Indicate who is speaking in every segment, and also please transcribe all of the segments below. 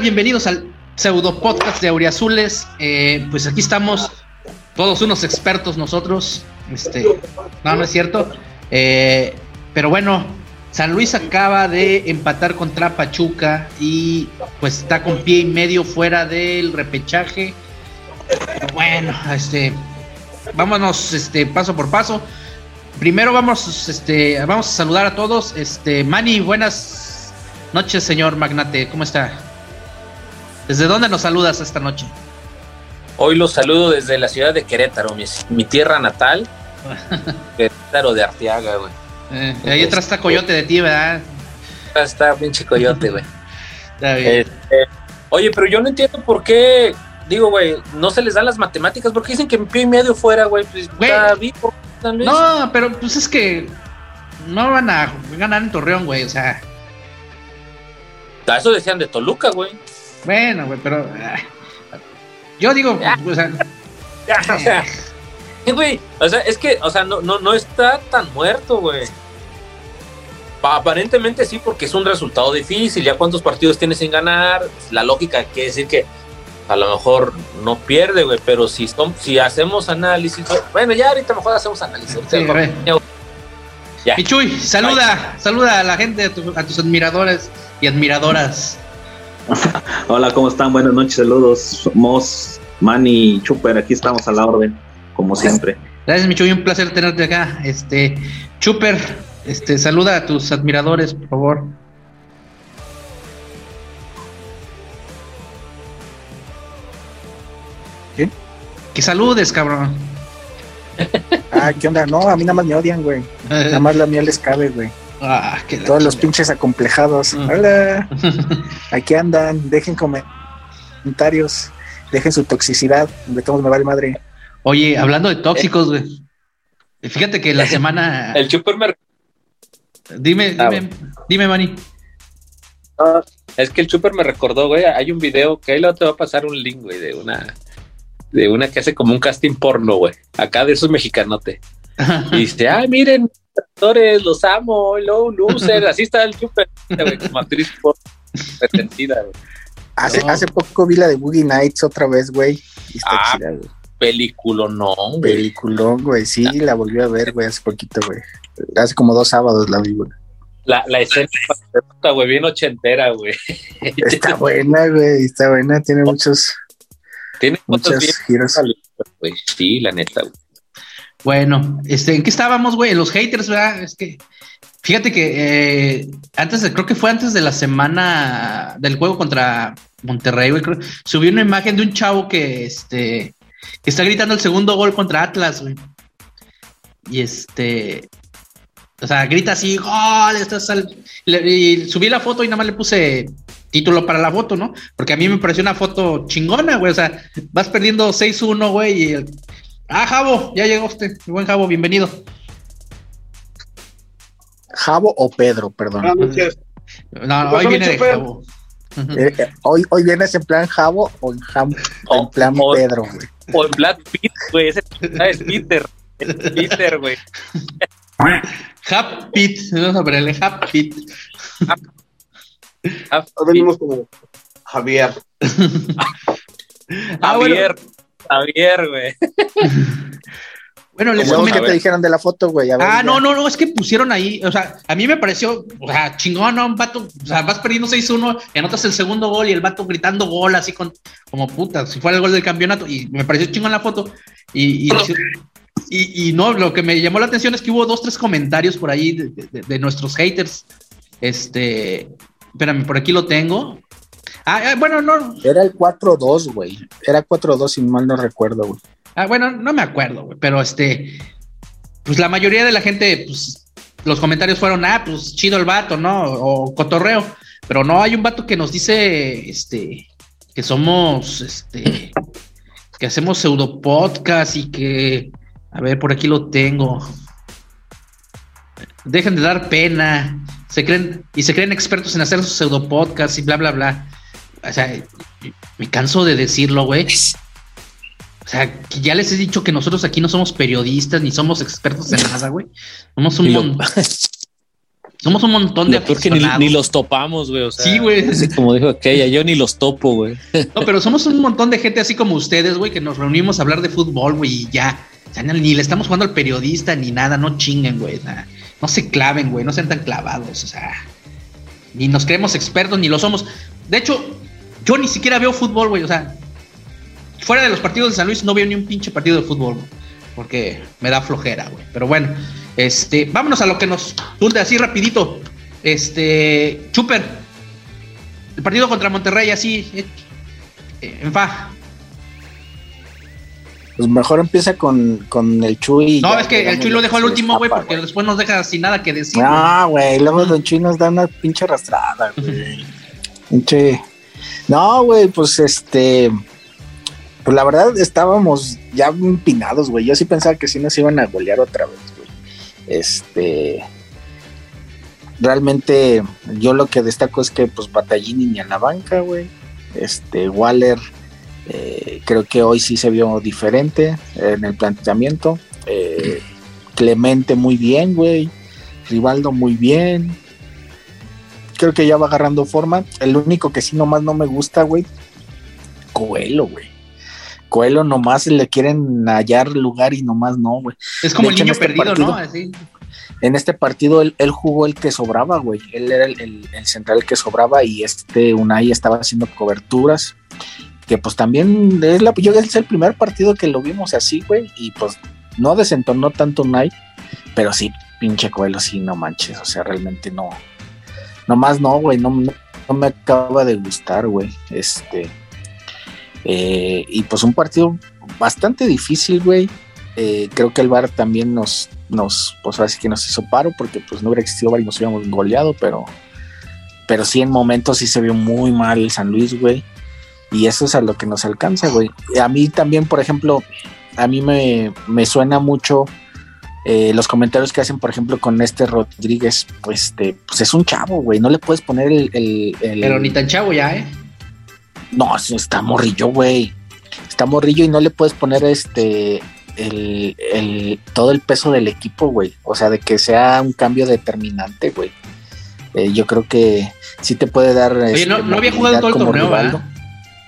Speaker 1: Bienvenidos al pseudo podcast de Auriazules. Eh, pues aquí estamos, todos unos expertos nosotros. Este, no, no es cierto. Eh, pero bueno, San Luis acaba de empatar contra Pachuca y pues está con pie y medio fuera del repechaje. bueno, este, vámonos, este, paso por paso. Primero vamos, este, vamos a saludar a todos. Este, Manny, buenas noches, señor magnate. ¿Cómo está? ¿Desde dónde nos saludas esta noche?
Speaker 2: Hoy los saludo desde la ciudad de Querétaro, mi, tierra natal. Querétaro de Arteaga, güey.
Speaker 1: Eh, ahí atrás está Coyote de ti, ¿verdad?
Speaker 2: Está pinche Coyote, güey. está bien. Este, oye, pero yo no entiendo por qué, digo, güey, no se les dan las matemáticas, porque dicen que en pie y medio fuera, güey. Pues,
Speaker 1: no, pero pues es que no van a ganar en Torreón, güey, o sea.
Speaker 2: Eso decían de Toluca, güey.
Speaker 1: Bueno, güey, pero. Ah, yo digo, o sea.
Speaker 2: Güey, o sea, es que, o sea, no, no, no está tan muerto, güey. Aparentemente sí, porque es un resultado difícil. Ya cuántos partidos tienes sin ganar. La lógica quiere decir que a lo mejor no pierde, güey. Pero si, si hacemos análisis. Bueno, ya ahorita mejor hacemos análisis. Sí,
Speaker 1: ya. Chuy, saluda, saluda a la gente, a, a tus admiradores y admiradoras.
Speaker 3: Hola, ¿cómo están? Buenas noches, saludos. Mos, Manny, Chuper, aquí estamos a la orden, como siempre.
Speaker 1: Gracias, Michuy, un placer tenerte acá. Este, Chuper, este, saluda a tus admiradores, por favor.
Speaker 4: ¿Qué?
Speaker 1: Que saludes, cabrón.
Speaker 4: Ah, ¿qué onda? No, a mí nada más me odian, güey. Nada más la miel les cabe, güey. Ah, Todos los pinches acomplejados. Hola. Aquí andan. Dejen comentarios. Dejen su toxicidad. De todos me vale madre.
Speaker 1: Oye, hablando de tóxicos, güey. Fíjate que la semana.
Speaker 2: El chuper
Speaker 1: Dime, ah, dime, dime, Manny.
Speaker 2: es que el chuper me recordó, güey. Hay un video que ahí luego te va a pasar un link, güey, de una. De una que hace como un casting porno, güey. Acá de esos mexicanote. Y dice, ay, miren, actores, los amo, low loser, así está el super, como actriz
Speaker 4: Hace, hace poco vi la de Boogie Nights otra vez, güey.
Speaker 2: ah, Película, no,
Speaker 4: güey. Película, güey, sí, la volví a ver, güey, hace poquito, güey. Hace como dos sábados la vi, güey.
Speaker 2: La, la escena está, güey, bien ochentera, güey.
Speaker 4: Está buena, güey, está buena, tiene muchos.
Speaker 2: Tiene muchos giros. Sí, la neta, güey.
Speaker 1: Bueno, este, ¿en qué estábamos, güey? Los haters, ¿verdad? Es que, fíjate que eh, antes, de, creo que fue antes de la semana del juego contra Monterrey, güey, creo, subió una imagen de un chavo que, este, que está gritando el segundo gol contra Atlas, güey. Y este, o sea, grita así, gol, estás al... y subí la foto y nada más le puse título para la foto, ¿no? Porque a mí me pareció una foto chingona, güey. O sea, vas perdiendo 6-1, güey, y el, Ah, Javo, ya llegó usted. Mi buen Javo, bienvenido.
Speaker 4: Javo o Pedro, perdón.
Speaker 1: No, hoy viene de Javo.
Speaker 4: Eh, eh, hoy, hoy vienes en plan Javo o en, en plan Pedro, güey.
Speaker 2: O en plan Peter, güey. Ese es Peter. Es Peter, güey.
Speaker 1: Hap Pit. Vamos a ponerle Hap Pit.
Speaker 5: Venimos como Javier.
Speaker 2: ah, Javier. Javier, güey.
Speaker 4: Bueno, les que te dijeron de la foto, güey.
Speaker 1: Ah, no, no, no, es que pusieron ahí, o sea, a mí me pareció, o sea, chingón, ¿no? Un vato, o sea, vas perdiendo 6-1, anotas el segundo gol y el vato gritando gol así con, como puta, si fuera el gol del campeonato, y me pareció chingón la foto. Y, y, y, no, lo que me llamó la atención es que hubo dos, tres comentarios por ahí de, de nuestros haters. Este, espérame, por aquí lo tengo. Ah, eh, bueno, no.
Speaker 4: Era el 4-2, güey. Era 4-2, si mal no recuerdo, güey.
Speaker 1: Ah, bueno, no me acuerdo, güey. Pero este. Pues la mayoría de la gente, pues. Los comentarios fueron, ah, pues chido el vato, ¿no? O cotorreo. Pero no, hay un vato que nos dice, este. Que somos, este. Que hacemos pseudo podcast y que. A ver, por aquí lo tengo. Dejen de dar pena. Se creen, y se creen expertos en hacer sus pseudo podcasts y bla, bla, bla o sea, me canso de decirlo, güey. O sea, que ya les he dicho que nosotros aquí no somos periodistas ni somos expertos en nada, güey. Somos un montón. Somos un montón de
Speaker 2: Porque ni, ni, los topamos, güey. O sea,
Speaker 1: sí, güey.
Speaker 2: Como dijo aquella, yo ni los topo, güey.
Speaker 1: No, pero somos un montón de gente así como ustedes, güey, que nos reunimos a hablar de fútbol, güey, y ya. O sea, ni le estamos jugando al periodista ni nada, no chinguen, güey. No se claven, güey, no sean tan clavados, o sea. Ni nos creemos expertos, ni lo somos. De hecho, yo ni siquiera veo fútbol, güey, o sea. Fuera de los partidos de San Luis no veo ni un pinche partido de fútbol, güey, porque me da flojera, güey. Pero bueno. Este, vámonos a lo que nos tunde así rapidito. Este, Chuper, el partido contra Monterrey así, eh, en fa.
Speaker 4: Pues mejor empieza con, con el Chuy.
Speaker 1: No, es que el Chuy lo dejó al último, güey, porque después nos deja sin nada que decir.
Speaker 4: No, güey, luego Don Chuy nos da una pinche arrastrada, güey. pinche. No, güey, pues este. Pues la verdad estábamos ya empinados, güey. Yo sí pensaba que sí nos iban a golear otra vez. Este. Realmente, yo lo que destaco es que, pues, Batallini ni a la banca, güey. Este, Waller, eh, creo que hoy sí se vio diferente en el planteamiento. Eh, Clemente muy bien, güey. Rivaldo muy bien. Creo que ya va agarrando forma. El único que sí nomás no me gusta, güey. Coelho, güey. Coelho nomás le quieren hallar lugar y nomás no, güey.
Speaker 1: Es como el niño este perdido, ¿no?
Speaker 4: En este partido él, jugó el que sobraba, güey. Él era el, central que sobraba y este Unai estaba haciendo coberturas. Que pues también es, la, yo, es el primer partido que lo vimos así, güey. Y pues no desentonó tanto Unai, pero sí, pinche Coelho, sí, no manches. O sea, realmente no. Nomás no, güey. No, no me acaba de gustar, güey. Este eh, y pues un partido bastante difícil, güey. Eh, creo que el VAR también nos, nos, pues así que nos hizo paro porque pues no hubiera existido VAR y nos hubiéramos goleado, pero, pero sí en momentos sí se vio muy mal el San Luis, güey. Y eso es a lo que nos alcanza, güey. A mí también, por ejemplo, a mí me, me suena mucho eh, los comentarios que hacen, por ejemplo, con este Rodríguez, pues, este, pues es un chavo, güey. No le puedes poner el, el, el,
Speaker 1: Pero ni tan chavo ya, ¿eh?
Speaker 4: No, está morrillo, güey. Está morrillo y no le puedes poner este el, todo el peso del equipo, güey. O sea, de que sea un cambio determinante, güey. Eh, yo creo que sí te puede dar.
Speaker 1: Oye, no, este, había jugado todo el torneo,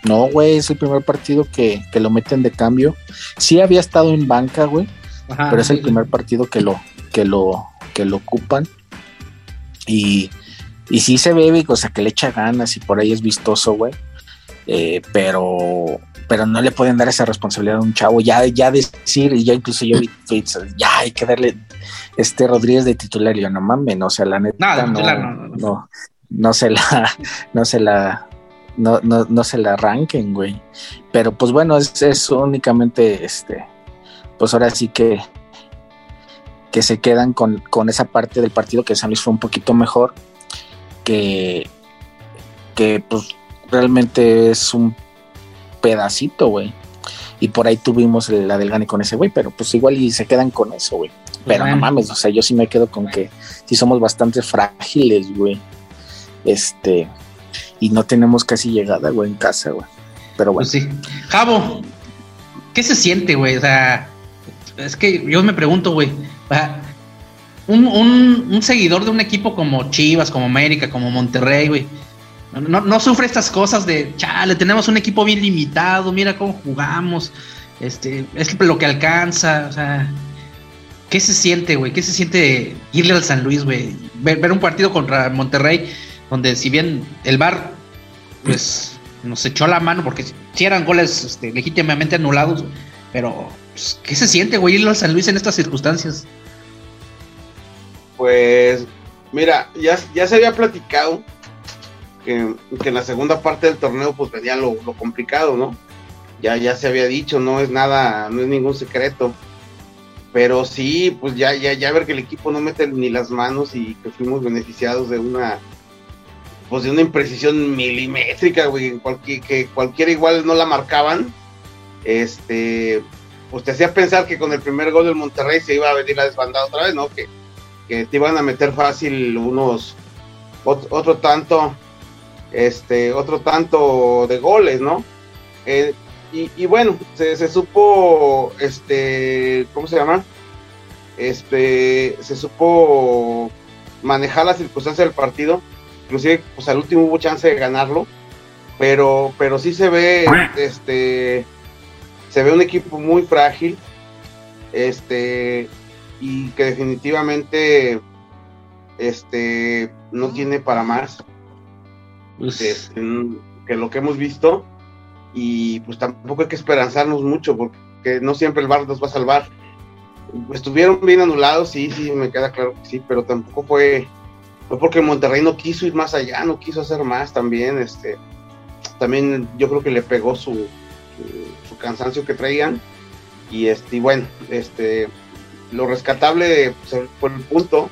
Speaker 4: No, güey, es el primer partido que, lo meten de cambio. Sí había estado en banca, güey. Pero es el primer partido que lo, que lo, que lo ocupan. Y, y sí se ve, o sea, que le echa ganas y por ahí es vistoso, güey. Eh, pero pero no le pueden dar esa responsabilidad a un chavo. Ya, ya decir, y ya incluso yo vi tweets, ya hay que darle este Rodríguez de titular. Y yo no mames, o sea, la neta, no, no, no, se la, no se la, no, no, no se la arranquen, güey. Pero pues bueno, es, es únicamente este, pues ahora sí que que se quedan con, con esa parte del partido que San Luis fue un poquito mejor que que pues realmente es un pedacito, güey. Y por ahí tuvimos la del gane con ese güey, pero pues igual y se quedan con eso, güey. Pero no mames, o sea, yo sí me quedo con que sí somos bastante frágiles, güey. Este, y no tenemos casi llegada, güey, en casa, güey. Pero bueno.
Speaker 1: Pues sí. Javo, ¿qué se siente, güey? O sea, es que yo me pregunto, güey. Un, un, seguidor de un equipo como Chivas, como América, como Monterrey, güey no, sufre estas cosas de, chale, tenemos un equipo bien limitado, mira cómo jugamos, este, es lo que alcanza, o sea, ¿qué se siente, güey? ¿Qué se siente irle al San Luis, güey? Ver, un partido contra Monterrey, donde si bien el bar pues, nos echó la mano, porque si eran goles este, legítimamente anulados, pero, pues, ¿qué se siente, güey, al San Luis en estas circunstancias?
Speaker 5: Pues, mira, ya, ya se había platicado que, en la segunda parte del torneo pues venía lo, complicado, ¿no? Ya, ya se había dicho, no es nada, no es ningún secreto. Pero sí, pues ya, ya, ya ver que el equipo no mete ni las manos y que fuimos beneficiados de una, pues de una imprecisión milimétrica, güey, que cualquiera igual no la marcaban. Este, pues te hacía pensar que con el primer gol del Monterrey se iba a venir la desbandada otra vez, ¿no? Que, te iban a meter fácil unos, otro tanto este, otro tanto de goles, ¿no? Eh, y, bueno, se, supo, este, ¿cómo se llama? Este, se supo manejar las circunstancias del partido. Inclusive, pues al último hubo chance de ganarlo, pero, pero sí se ve, este, se ve un equipo muy frágil, este, y que definitivamente, este, no tiene para más pues este, que lo que hemos visto y pues tampoco hay que esperanzarnos mucho porque no siempre el bar nos va a salvar. Estuvieron bien anulados, sí, sí, me queda claro que sí, pero tampoco fue, fue porque Monterrey no quiso ir más allá, no quiso hacer más también, este, también yo creo que le pegó su, su, cansancio que traían. Y este, y bueno, este, lo rescatable fue el punto.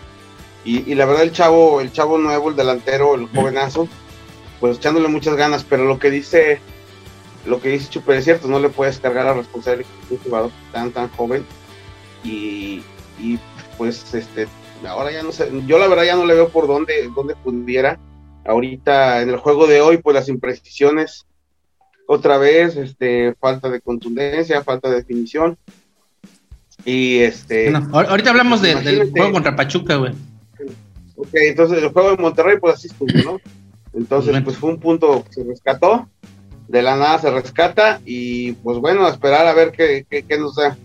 Speaker 5: Y, y, la verdad el chavo, el chavo nuevo, el delantero, el jovenazo, pues echándole muchas ganas, pero lo que dice lo que dice Chuper es cierto, no le puedes cargar la responsabilidad de un jugador tan tan joven. Y, pues este ahora ya no sé, yo la verdad ya no le veo por dónde, dónde pudiera. Ahorita en el juego de hoy, pues las imprecisiones, otra vez, este, falta de contundencia, falta de definición. Y este.
Speaker 1: ahorita hablamos del juego contra Pachuca, güey.
Speaker 5: Ok, entonces el juego de Monterrey, pues así estuvo, ¿no? Entonces, pues fue un punto que se rescató de la nada se rescata y pues bueno, a esperar a ver qué, qué, nos da,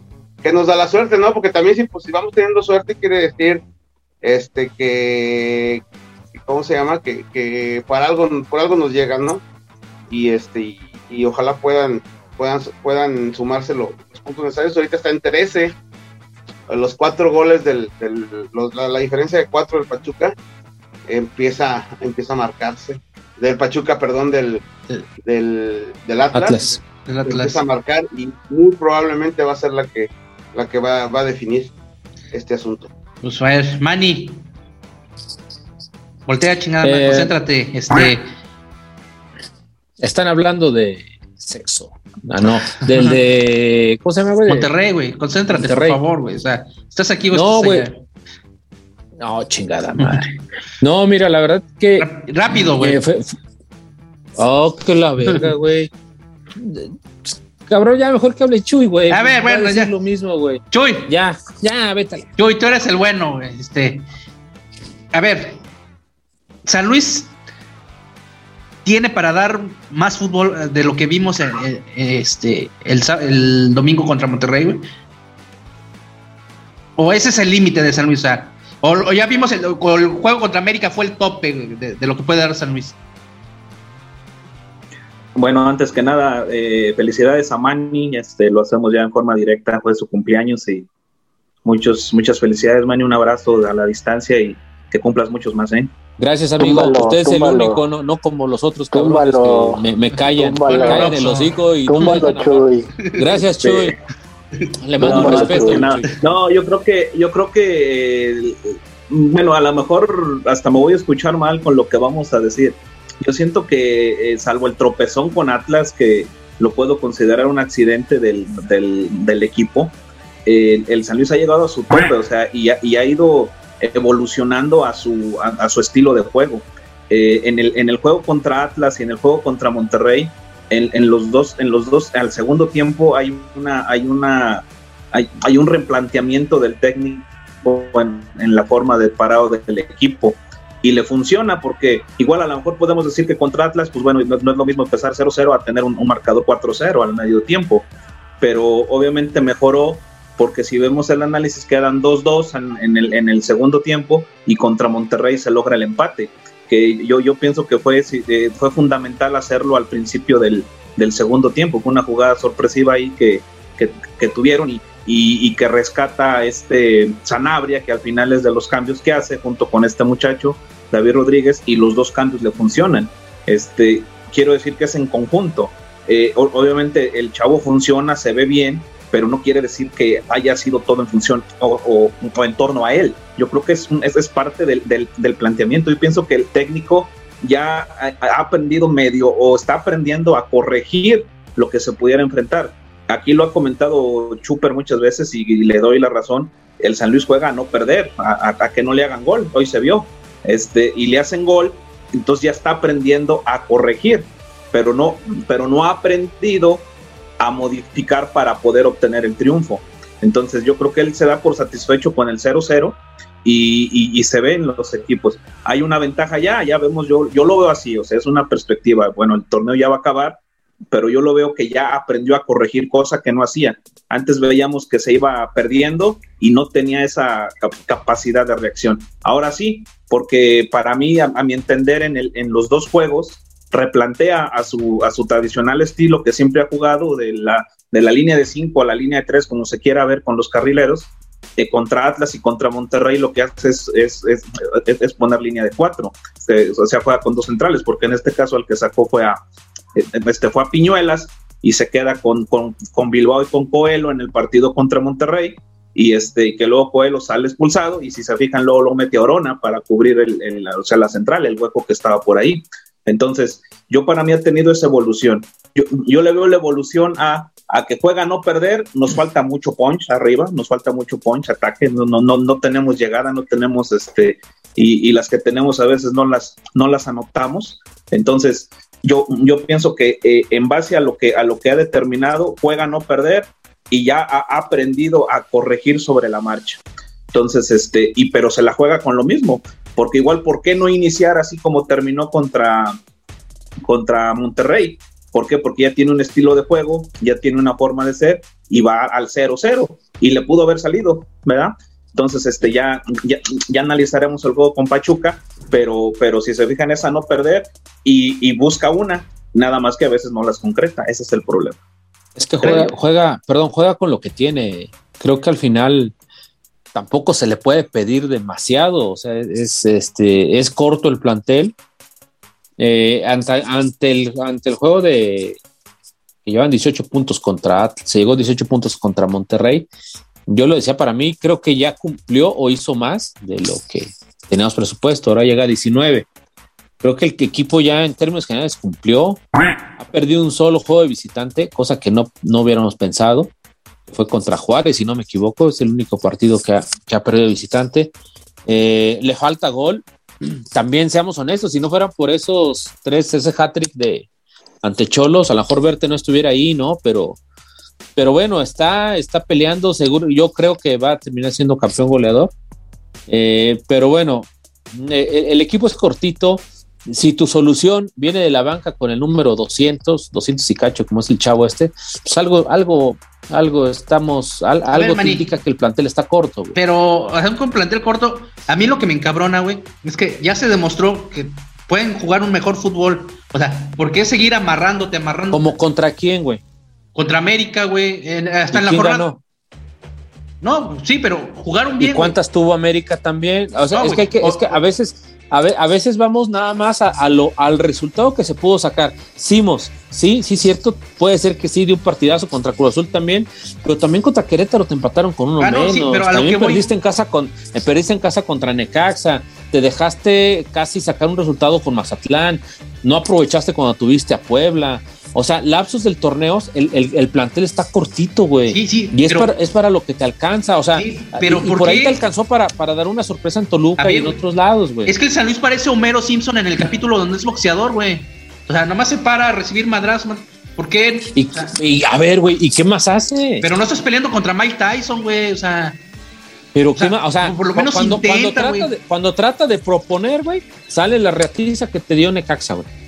Speaker 5: qué nos da la suerte, ¿no? Porque también si, pues, si vamos teniendo suerte quiere decir este que, ¿cómo se llama? Que, que por algo, por algo nos llegan, ¿no? Y este, y, ojalá puedan, puedan, puedan sumarse los, puntos necesarios. Ahorita está en 13, los cuatro goles del, la, diferencia de cuatro del Pachuca empieza, empieza a marcarse. Del Pachuca, perdón, del, del, del Atlas, Empieza a marcar y muy probablemente va a ser la que, la que va, va a definir este asunto.
Speaker 1: Pues a ver, Manny. Voltea chingada, eh, concéntrate. Este.
Speaker 2: Están hablando de sexo. Ah, no, del de. ¿Cómo se llama, güey?
Speaker 1: Monterrey, güey. Concéntrate, por favor, güey. O sea, estás aquí, güey.
Speaker 2: No, güey. No, chingada madre. No, mira, la verdad que.
Speaker 1: Rápido, güey. Eh,
Speaker 2: Oh, que la verga, güey. Cabrón, ya mejor que hable Chuy, güey.
Speaker 1: A ver, bueno, ya.
Speaker 2: Es lo mismo, güey.
Speaker 1: Chuy.
Speaker 2: Ya, ya, vete.
Speaker 1: Chuy, tú eres el bueno, güey. Este. A ver. San Luis tiene para dar más fútbol de lo que vimos este, el, domingo contra Monterrey. O ese es el límite de San Luis. O, ya vimos el, el, juego contra América fue el tope de, de lo que puede dar San Luis.
Speaker 3: Bueno, antes que nada, eh, felicidades a Manny, este, lo hacemos ya en forma directa, fue su cumpleaños y muchos, muchas felicidades, Manny, un abrazo a la distancia y que cumplas muchos más, ¿eh?
Speaker 2: Gracias, amigo. Usted es el único, no, no, como los otros cabrones que me, me callan, me callan el hocico y
Speaker 4: túmbalo, Chuy.
Speaker 2: Gracias, Chuy. Le mando un respeto.
Speaker 3: No, yo creo que, yo creo que, bueno, a lo mejor hasta me voy a escuchar mal con lo que vamos a decir yo siento que, eh, salvo el tropezón con Atlas, que lo puedo considerar un accidente del, del, equipo, el San Luis ha llegado a su tope, o sea, y, y ha ido evolucionando a su, a, su estilo de juego. Eh, en, el, en el juego contra Atlas y en el juego contra Monterrey, en, los dos, en los dos, al segundo tiempo hay una, hay una, hay, hay un replanteamiento del técnico en, la forma de parado del equipo y le funciona porque igual a lo mejor podemos decir que contra Atlas, pues bueno, no, es lo mismo empezar 0-0 a tener un, marcador 4-0 al medio tiempo, pero obviamente mejoró porque si vemos el análisis quedan 2-2 en, el, en el segundo tiempo y contra Monterrey se logra el empate, que yo, yo pienso que fue, eh, fue fundamental hacerlo al principio del, del segundo tiempo, fue una jugada sorpresiva ahí que, que, que tuvieron y, y, que rescata este Sanabria, que al final es de los cambios que hace junto con este muchacho, David Rodríguez, y los dos cambios le funcionan. Este, quiero decir que es en conjunto. Eh, obviamente el chavo funciona, se ve bien, pero no quiere decir que haya sido todo en función o, en torno a él. Yo creo que es, es, parte del, del, planteamiento. Yo pienso que el técnico ya ha aprendido medio o está aprendiendo a corregir lo que se pudiera enfrentar aquí lo ha comentado Chuper muchas veces y, le doy la razón, el San Luis juega a no perder, a, que no le hagan gol, hoy se vio, este, y le hacen gol, entonces ya está aprendiendo a corregir, pero no, pero no ha aprendido a modificar para poder obtener el triunfo. Entonces yo creo que él se da por satisfecho con el 0-0 y, se ven los equipos. Hay una ventaja ya, ya vemos, yo, yo lo veo así, o sea, es una perspectiva. Bueno, el torneo ya va a acabar, pero yo lo veo que ya aprendió a corregir cosas que no hacía. Antes veíamos que se iba perdiendo y no tenía esa capacidad de reacción. Ahora sí, porque para mí, a, mi entender, en, el, en los dos juegos, replantea a su, a su tradicional estilo que siempre ha jugado de la, de la línea de 5 a la línea de 3, como se quiera ver con los carrileros, eh, contra Atlas y contra Monterrey lo que hace es, es, es, poner línea de 4, o sea, juega con dos centrales, porque en este caso el que sacó fue a, eh, este, fue a Piñuelas y se queda con, con, con Bilbao y con Coelho en el partido contra Monterrey y este que luego Coelho sale expulsado y si se fijan luego lo mete Orona para cubrir el, o sea, la central, el hueco que estaba por ahí. Entonces, yo para mí ha tenido esa evolución. Yo, yo le veo la evolución a, a que juega no perder, nos falta mucho punch arriba, nos falta mucho punch, ataque, no, no, no, no tenemos llegada, no tenemos este, y, las que tenemos a veces no las, no las anotamos. Entonces, yo, yo pienso que eh, en base a lo que, a lo que ha determinado, juega no perder y ya ha aprendido a corregir sobre la marcha. Entonces, este, y pero se la juega con lo mismo, porque igual, ¿por qué no iniciar así como terminó contra, contra Monterrey? ¿Por qué? Porque ya tiene un estilo de juego, ya tiene una forma de ser y va al 0-0 y le pudo haber salido, ¿verdad? Entonces, este, ya, ya, analizaremos el juego con Pachuca, pero, pero si se fijan, esa no perder y, y busca una, nada más que a veces no las concreta, ese es el problema.
Speaker 2: Es que juega, juega, perdón, juega con lo que tiene. Creo que al final tampoco se le puede pedir demasiado. O sea, es, este, es corto el plantel. Eh, ante, el, ante el juego de que llevan 18 puntos contra se llegó 18 puntos contra Monterrey. Yo lo decía para mí, creo que ya cumplió o hizo más de lo que teníamos presupuesto. Ahora llega a 19. Creo que el equipo ya en términos generales cumplió. Ha perdido un solo juego de visitante, cosa que no, no hubiéramos pensado. Fue contra Juárez, si no me equivoco. Es el único partido que ha, que ha perdido visitante. Eh, le falta gol. También seamos honestos, si no fueran por esos tres, ese hat-trick de ante Cholos, a lo mejor Verte no estuviera ahí, ¿no? Pero, pero bueno, está, está peleando, seguro. Yo creo que va a terminar siendo campeón goleador. Eh, pero bueno, eh, el equipo es cortito si tu solución viene de la banca con el número 200, 200 y cacho, como es el chavo este, pues algo, algo, algo estamos, algo te indica que el plantel está corto,
Speaker 1: güey. Pero, con plantel corto, a mí lo que me encabrona, güey, es que ya se demostró que pueden jugar un mejor fútbol. O sea, ¿por qué seguir amarrándote, amarrándote?
Speaker 2: ¿Como contra quién, güey?
Speaker 1: Contra América, güey, hasta en la jornada. No, sí, pero jugaron bien.
Speaker 2: ¿Y cuántas tuvo América también? O sea, es, que hay que, es que a veces a, veces vamos nada más a, lo, al resultado que se pudo sacar. Simos, sí, sí, cierto, puede ser que sí, de un partidazo contra Cruz Azul también, pero también contra Querétaro te empataron con uno ah, menos. también perdiste, en casa con, eh, perdiste en casa contra Necaxa, te dejaste casi sacar un resultado con Mazatlán, no aprovechaste cuando tuviste a Puebla. O sea, lapsos del torneo, el, plantel está cortito, güey. Sí, sí. Y es, para, es para lo que te alcanza. O sea, pero y, por ahí te alcanzó para, para dar una sorpresa en Toluca y en otros lados, güey.
Speaker 1: Es que el San Luis parece Homero Simpson en el capítulo donde es boxeador, güey. O sea, nomás se para a recibir madrazos. ¿Por qué?
Speaker 2: Y, a ver, güey, ¿y qué más hace?
Speaker 1: Pero no estás peleando contra Mike Tyson, güey. O sea.
Speaker 2: Pero, ¿qué más? O sea, por lo menos cuando, trata de, cuando trata de proponer, güey, sale la reactiza que te dio Necaxa, güey.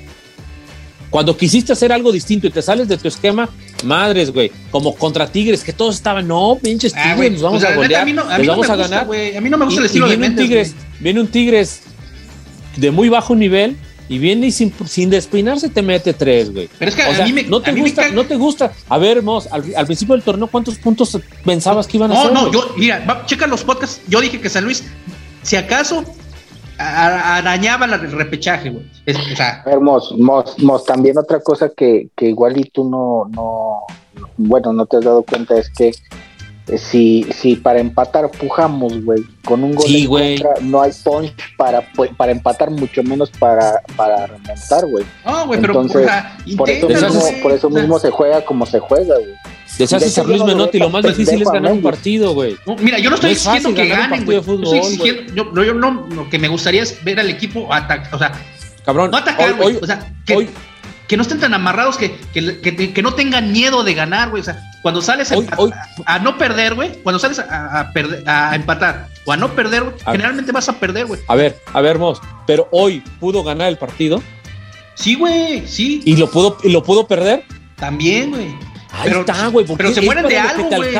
Speaker 2: Cuando quisiste hacer algo distinto y te sales de tu esquema, madres, güey, como contra Tigres, que todos estaban, no, pinches ah, Tigres, nos vamos a golear, nos vamos a ganar.
Speaker 1: A mí no me gusta el estilo
Speaker 2: de un Tigres, Viene un Tigres de muy bajo nivel y viene y sin, sin despeinarse te mete tres, güey.
Speaker 1: Pero es que a mí me,
Speaker 2: no te gusta, no te gusta. A ver, Mos, al, principio del torneo, ¿cuántos puntos pensabas que iban a hacer?
Speaker 1: No, no, yo, mira, checa los podcasts. Yo dije que San Luis, si acaso arañaba el repechaje, güey.
Speaker 4: o sea. Mos, también otra cosa que, que igual y tú no, no, bueno, no te has dado cuenta es que eh, si, si para empatar pujamos, güey, con un gol
Speaker 2: en contra,
Speaker 4: no hay punch para, pues, para empatar, mucho menos para, para remontar, güey.
Speaker 1: No, güey, pero
Speaker 4: por, eso mismo, por eso mismo se juega como se juega, güey.
Speaker 2: Deshaces a Luis Menotti, lo más difícil es ganar un partido, güey.
Speaker 1: mira, yo no estoy diciendo que ganen, güey. Yo, yo, no, lo que me gustaría es ver al equipo atacar, o sea,
Speaker 2: cabrón,
Speaker 1: no atacar, güey. O sea, que, que, no estén tan amarrados, que, que, que, no tengan miedo de ganar, güey. O sea, cuando sales a, no perder, güey, cuando sales a, perder, a empatar o a no perder, generalmente vas a perder, güey.
Speaker 2: A ver, a ver, Mos, pero hoy pudo ganar el partido.
Speaker 1: Sí, güey, sí.
Speaker 2: ¿Y lo pudo, y lo pudo perder?
Speaker 1: También, güey.
Speaker 2: Ahí pero, está, güey.
Speaker 1: Pero se mueren de algo, güey.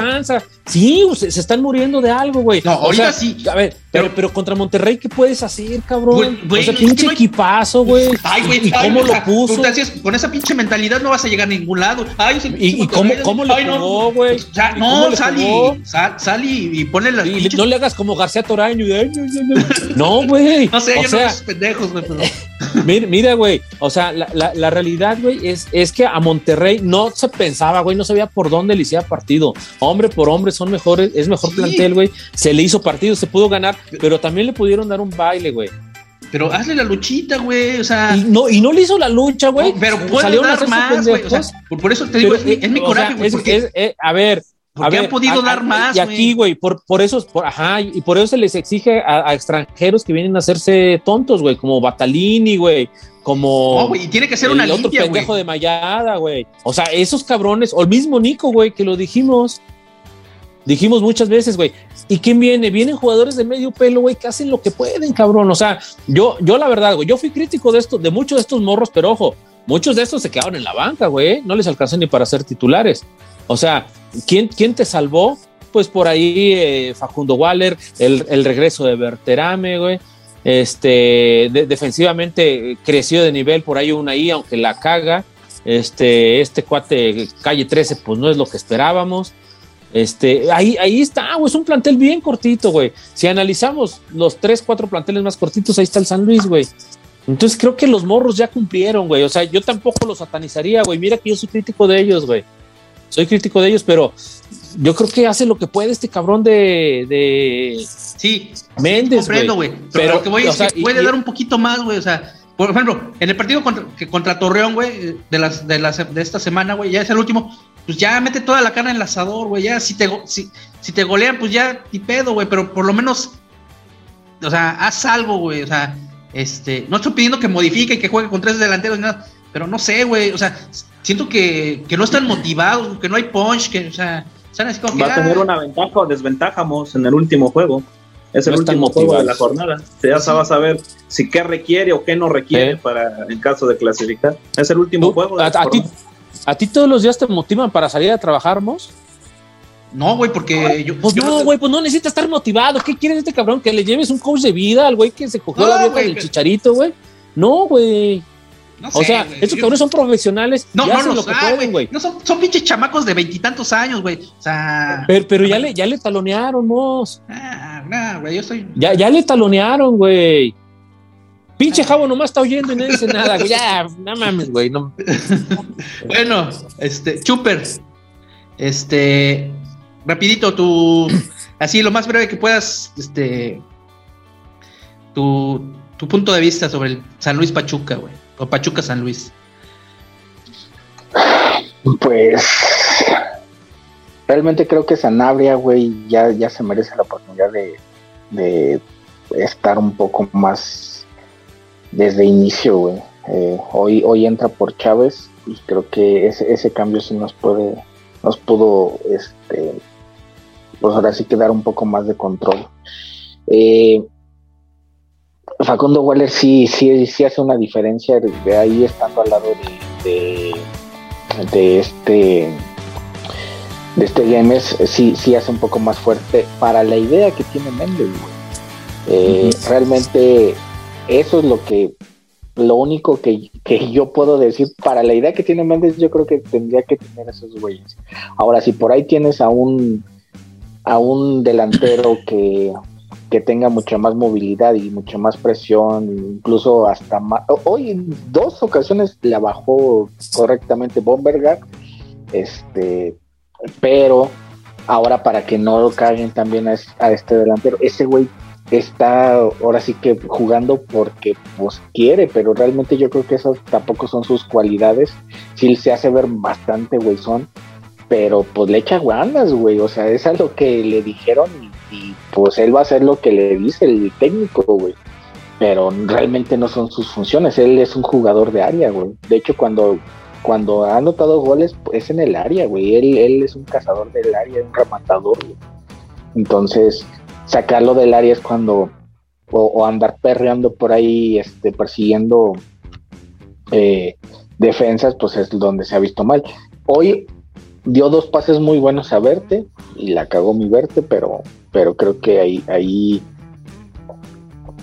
Speaker 2: Sí, se, se, están muriendo de algo, güey.
Speaker 1: No, ahorita sí.
Speaker 2: A ver, pero, pero, contra Monterrey, ¿qué puedes hacer, cabrón? O sea, pinche equipazo, güey.
Speaker 1: Ay, güey. ¿Y cómo lo puso? Con esa pinche mentalidad no vas a llegar a ningún lado. Ay,
Speaker 2: ¿Y, y cómo, cómo le jugó, güey?
Speaker 1: No, no sal, y, sal, sal y, ponle la.
Speaker 2: Y no le hagas como García Toraño. no, güey.
Speaker 1: No sé, yo no no pendejos, güey, pero.
Speaker 2: Mira, güey, o sea, la, la, la realidad, güey, es, es que a Monterrey no se pensaba, güey, no sabía por dónde le hiciera partido. Hombre por hombre son mejores, es mejor plantel, güey. Se le hizo partido, se pudo ganar, pero también le pudieron dar un baile, güey.
Speaker 1: Pero hazle la luchita, güey, o sea.
Speaker 2: Y no, y no le hizo la lucha, güey.
Speaker 1: pero puede dar más, güey. O sea, por, eso te digo, es, mi coraje, güey.
Speaker 2: Eh, a ver,
Speaker 1: porque han podido dar más.
Speaker 2: Y aquí, güey, por, por eso, por, ajá, y por eso se les exige a, extranjeros que vienen a hacerse tontos, güey, como Batalini, güey, como.
Speaker 1: No, güey, y tiene que ser una
Speaker 2: el otro pendejo de Mayada, güey. O sea, esos cabrones, o el mismo Nico, güey, que lo dijimos. Dijimos muchas veces, güey. ¿Y quién viene? Vienen jugadores de medio pelo, güey, que hacen lo que pueden, cabrón. O sea, yo, yo la verdad, güey, yo fui crítico de esto, de muchos de estos morros, pero ojo, muchos de estos se quedaron en la banca, güey. No les alcanzó ni para ser titulares. O sea, ¿quién, quién te salvó? Pues por ahí eh, Facundo Waller, el, regreso de Berterame, güey. Este, defensivamente creció de nivel por ahí una I, aunque la caga. Este, este cuate calle 13, pues no es lo que esperábamos. Este, ahí, ahí está, güey, es un plantel bien cortito, güey. Si analizamos los tres, cuatro planteles más cortitos, ahí está el San Luis, güey. Entonces creo que los morros ya cumplieron, güey. O sea, yo tampoco los satanizaría, güey. Mira que yo soy crítico de ellos, güey soy crítico de ellos, pero yo creo que hace lo que puede este cabrón de, de
Speaker 1: sí, Méndez, güey. Pero, lo que voy es que puede dar un poquito más, güey. O sea, por ejemplo, en el partido contra, que contra Torreón, güey, de las, de las de esta semana, güey, ya es el último, pues ya mete toda la carne en el asador, güey. Ya si te si, si te golean, pues ya ni pedo, güey. Pero por lo menos, o sea, haz algo, güey. O sea, este, no estoy pidiendo que modifique y que juegue con tres delanteros ni nada, pero no sé, güey. O sea, siento que, que no están motivados, que no hay punch, que, o sea, están así como
Speaker 3: Va a tener una ventaja o desventaja en el último juego. Es el último juego de la jornada. Ya sí. vas a ver si qué requiere o qué no requiere para en caso de clasificar. Es el último juego.
Speaker 2: a, ti, ¿A ti todos los días te motivan para salir a trabajar, Mos?
Speaker 1: No, güey, porque yo.
Speaker 2: Pues no, güey, pues no necesita estar motivado. ¿Qué quieres este cabrón? Que le lleves un coach de vida al güey que se cogió la vieja del chicharito, güey. No, güey o sea, estos cabrones son profesionales.
Speaker 1: No, no, no, lo que pueden, güey. No son, son pinches chamacos de veintitantos años, güey. O sea.
Speaker 2: Pero, pero ya, le, ya le talonearon, mos.
Speaker 1: Ah, no, güey, yo soy.
Speaker 2: Ya, ya le talonearon, güey. Pinche jabo nomás está oyendo y no dice nada, güey. Ya, no mames, güey. No.
Speaker 1: bueno, este, Chuper. Este. Rapidito, tu. Así, lo más breve que puedas, este. Tu, tu punto de vista sobre el San Luis Pachuca, güey. O Pachuca San Luis.
Speaker 4: Pues realmente creo que Sanabria, güey, ya, ya se merece la oportunidad de, estar un poco más desde inicio, güey. Eh, hoy, hoy entra por Chávez y creo que ese, ese cambio sí nos puede, nos pudo, este, pues ahora sí que dar un poco más de control. Eh, Facundo Waller sí, sí, sí hace una diferencia de ahí estando al lado de, de, este de este Games, sí, sí hace un poco más fuerte para la idea que tiene Méndez, eh, Realmente eso es lo que lo único que, que, yo puedo decir para la idea que tiene Méndez, yo creo que tendría que tener esos güeyes. Ahora, si por ahí tienes a un a un delantero que que tenga mucha más movilidad y mucha más presión, incluso hasta más. Hoy en dos ocasiones le bajó correctamente Bombergar, este, pero ahora para que no caguen también a, este delantero, ese güey está ahora sí que jugando porque pues quiere, pero realmente yo creo que esas tampoco son sus cualidades. Sí se hace ver bastante güey son, pero pues le echa ganas, güey, o sea, es a lo que le dijeron y pues él va a hacer lo que le dice el técnico, güey. Pero realmente no son sus funciones, él es un jugador de área, güey. De hecho, cuando cuando ha anotado goles es en el área, güey. Él, él es un cazador del área, un rematador, Entonces, sacarlo del área es cuando, o, andar perreando por ahí, este, persiguiendo eh, defensas, pues es donde se ha visto mal. Hoy dio dos pases muy buenos a Verte y la cagó mi Verte, pero, pero creo que ahí, ahí,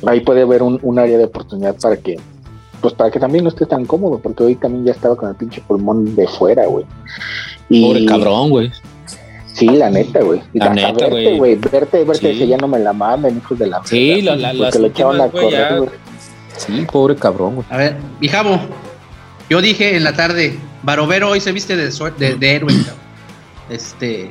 Speaker 4: ahí puede haber un, un área de oportunidad para que pues para que también no esté tan cómodo, porque hoy también ya estaba con el pinche pulmón de fuera, güey.
Speaker 2: Pobre cabrón, güey.
Speaker 4: Sí, la neta, güey. La neta, güey. Verte, verte, que ya no me la mamen, hijos de la
Speaker 2: Sí, la, la, porque le echaban a correr, güey. Sí, pobre cabrón, güey.
Speaker 1: A ver, Jabo, yo dije en la tarde, Barovero hoy se viste de, de, de héroe, Este,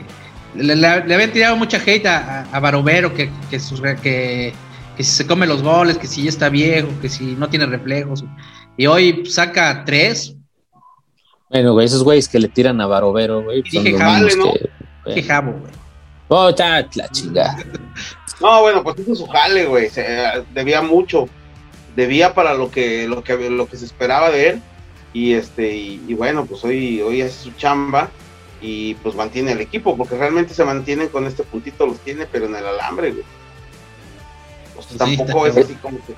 Speaker 1: le, le, habían tirado mucha hate a, a Barovero, que, que, que que si se come los goles, que si ya está viejo, que si no tiene reflejos. Y hoy saca tres.
Speaker 2: Bueno, güey, esos güeyes que le tiran a Barovero, güey.
Speaker 1: Dije jale, ¿no? Dije jabo, güey.
Speaker 2: Oh, está la chingada.
Speaker 5: No, bueno, pues hizo su jale, güey. debía mucho. Debía para lo que, lo que, lo que se esperaba de él. Y este, y, bueno, pues hoy, hoy hace su chamba y pues mantiene el equipo, porque realmente se mantienen con este puntito, los tiene, pero en el alambre, güey tampoco es así como que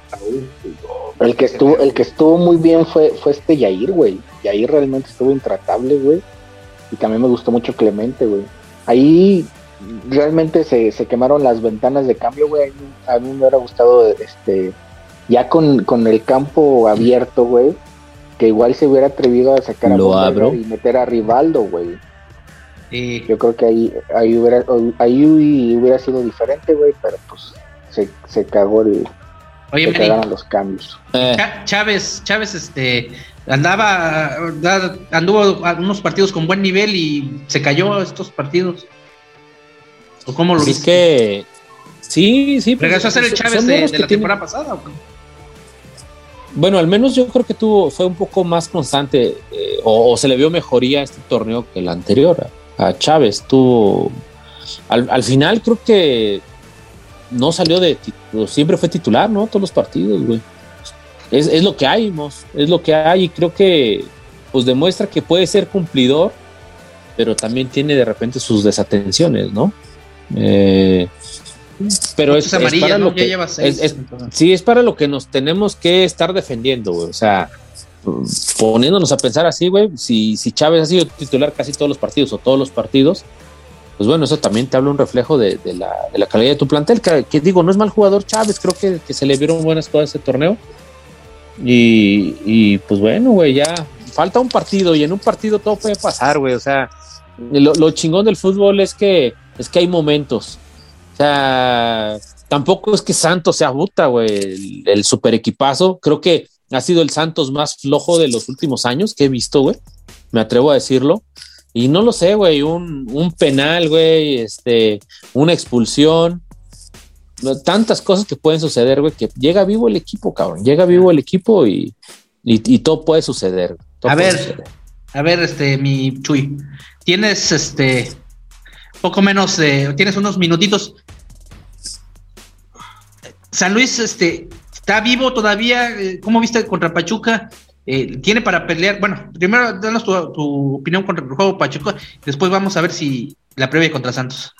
Speaker 4: el que estuvo, el que estuvo muy bien fue, fue este Yair, güey. Yair realmente estuvo intratable, güey. Y también me gustó mucho Clemente, güey. Ahí realmente se, se quemaron las ventanas de cambio, güey. A mí me hubiera gustado, este, ya con, con el campo abierto, güey, que igual se hubiera atrevido a sacar
Speaker 2: a
Speaker 4: y meter a Rivaldo, güey. Yo creo que ahí, ahí, hubiera, ahí hubiera sido diferente, güey, pero pues se, se cagó el.
Speaker 1: Oye,
Speaker 4: se los cambios.
Speaker 1: Eh. Chávez, Chávez, este, andaba, anduvo algunos partidos con buen nivel y se cayó estos partidos. ¿O cómo lo
Speaker 2: viste? que sí, sí.
Speaker 1: Pues, ¿Regresó a ser el Chávez de, la temporada pasada?
Speaker 2: Bueno, al menos yo creo que tuvo, fue un poco más constante eh, o, se le vio mejoría este torneo que el anterior. A, Chávez tuvo, al, al, final creo que no salió de siempre fue titular, ¿no? Todos los partidos, güey. Es, lo que hay, es lo que hay y creo que pues demuestra que puede ser cumplidor, pero también tiene de repente sus desatenciones, ¿no? Eh, pero es, para lo que sí es para lo que nos tenemos que estar defendiendo, güey. O sea, poniéndonos a pensar así, güey, si, si Chávez ha sido titular casi todos los partidos o todos los partidos, pues bueno, eso también te habla un reflejo de, la, calidad de tu plantel, que, digo, no es mal jugador Chávez, creo que, se le vieron buenas cosas ese torneo. Y, pues bueno, güey, ya falta un partido y en un partido todo puede pasar, güey, o sea, lo, chingón del fútbol es que, es que hay momentos. O sea, tampoco es que Santos sea buta, güey, el, el super equipazo, creo que ha sido el Santos más flojo de los últimos años que he visto, güey, me atrevo a decirlo. Y no lo sé, güey, un, un penal, güey, este, una expulsión, tantas cosas que pueden suceder, güey, que llega vivo el equipo, cabrón, llega vivo el equipo y, y, todo puede suceder.
Speaker 1: a ver, a ver, este, mi Chuy, tienes, este, poco menos, de, tienes unos minutitos. San Luis, este, está vivo todavía, ¿cómo viste contra Pachuca? Eh, tiene para pelear. Bueno, primero danos tu, opinión contra el juego Pachuca, después vamos a ver si la previa contra Santos.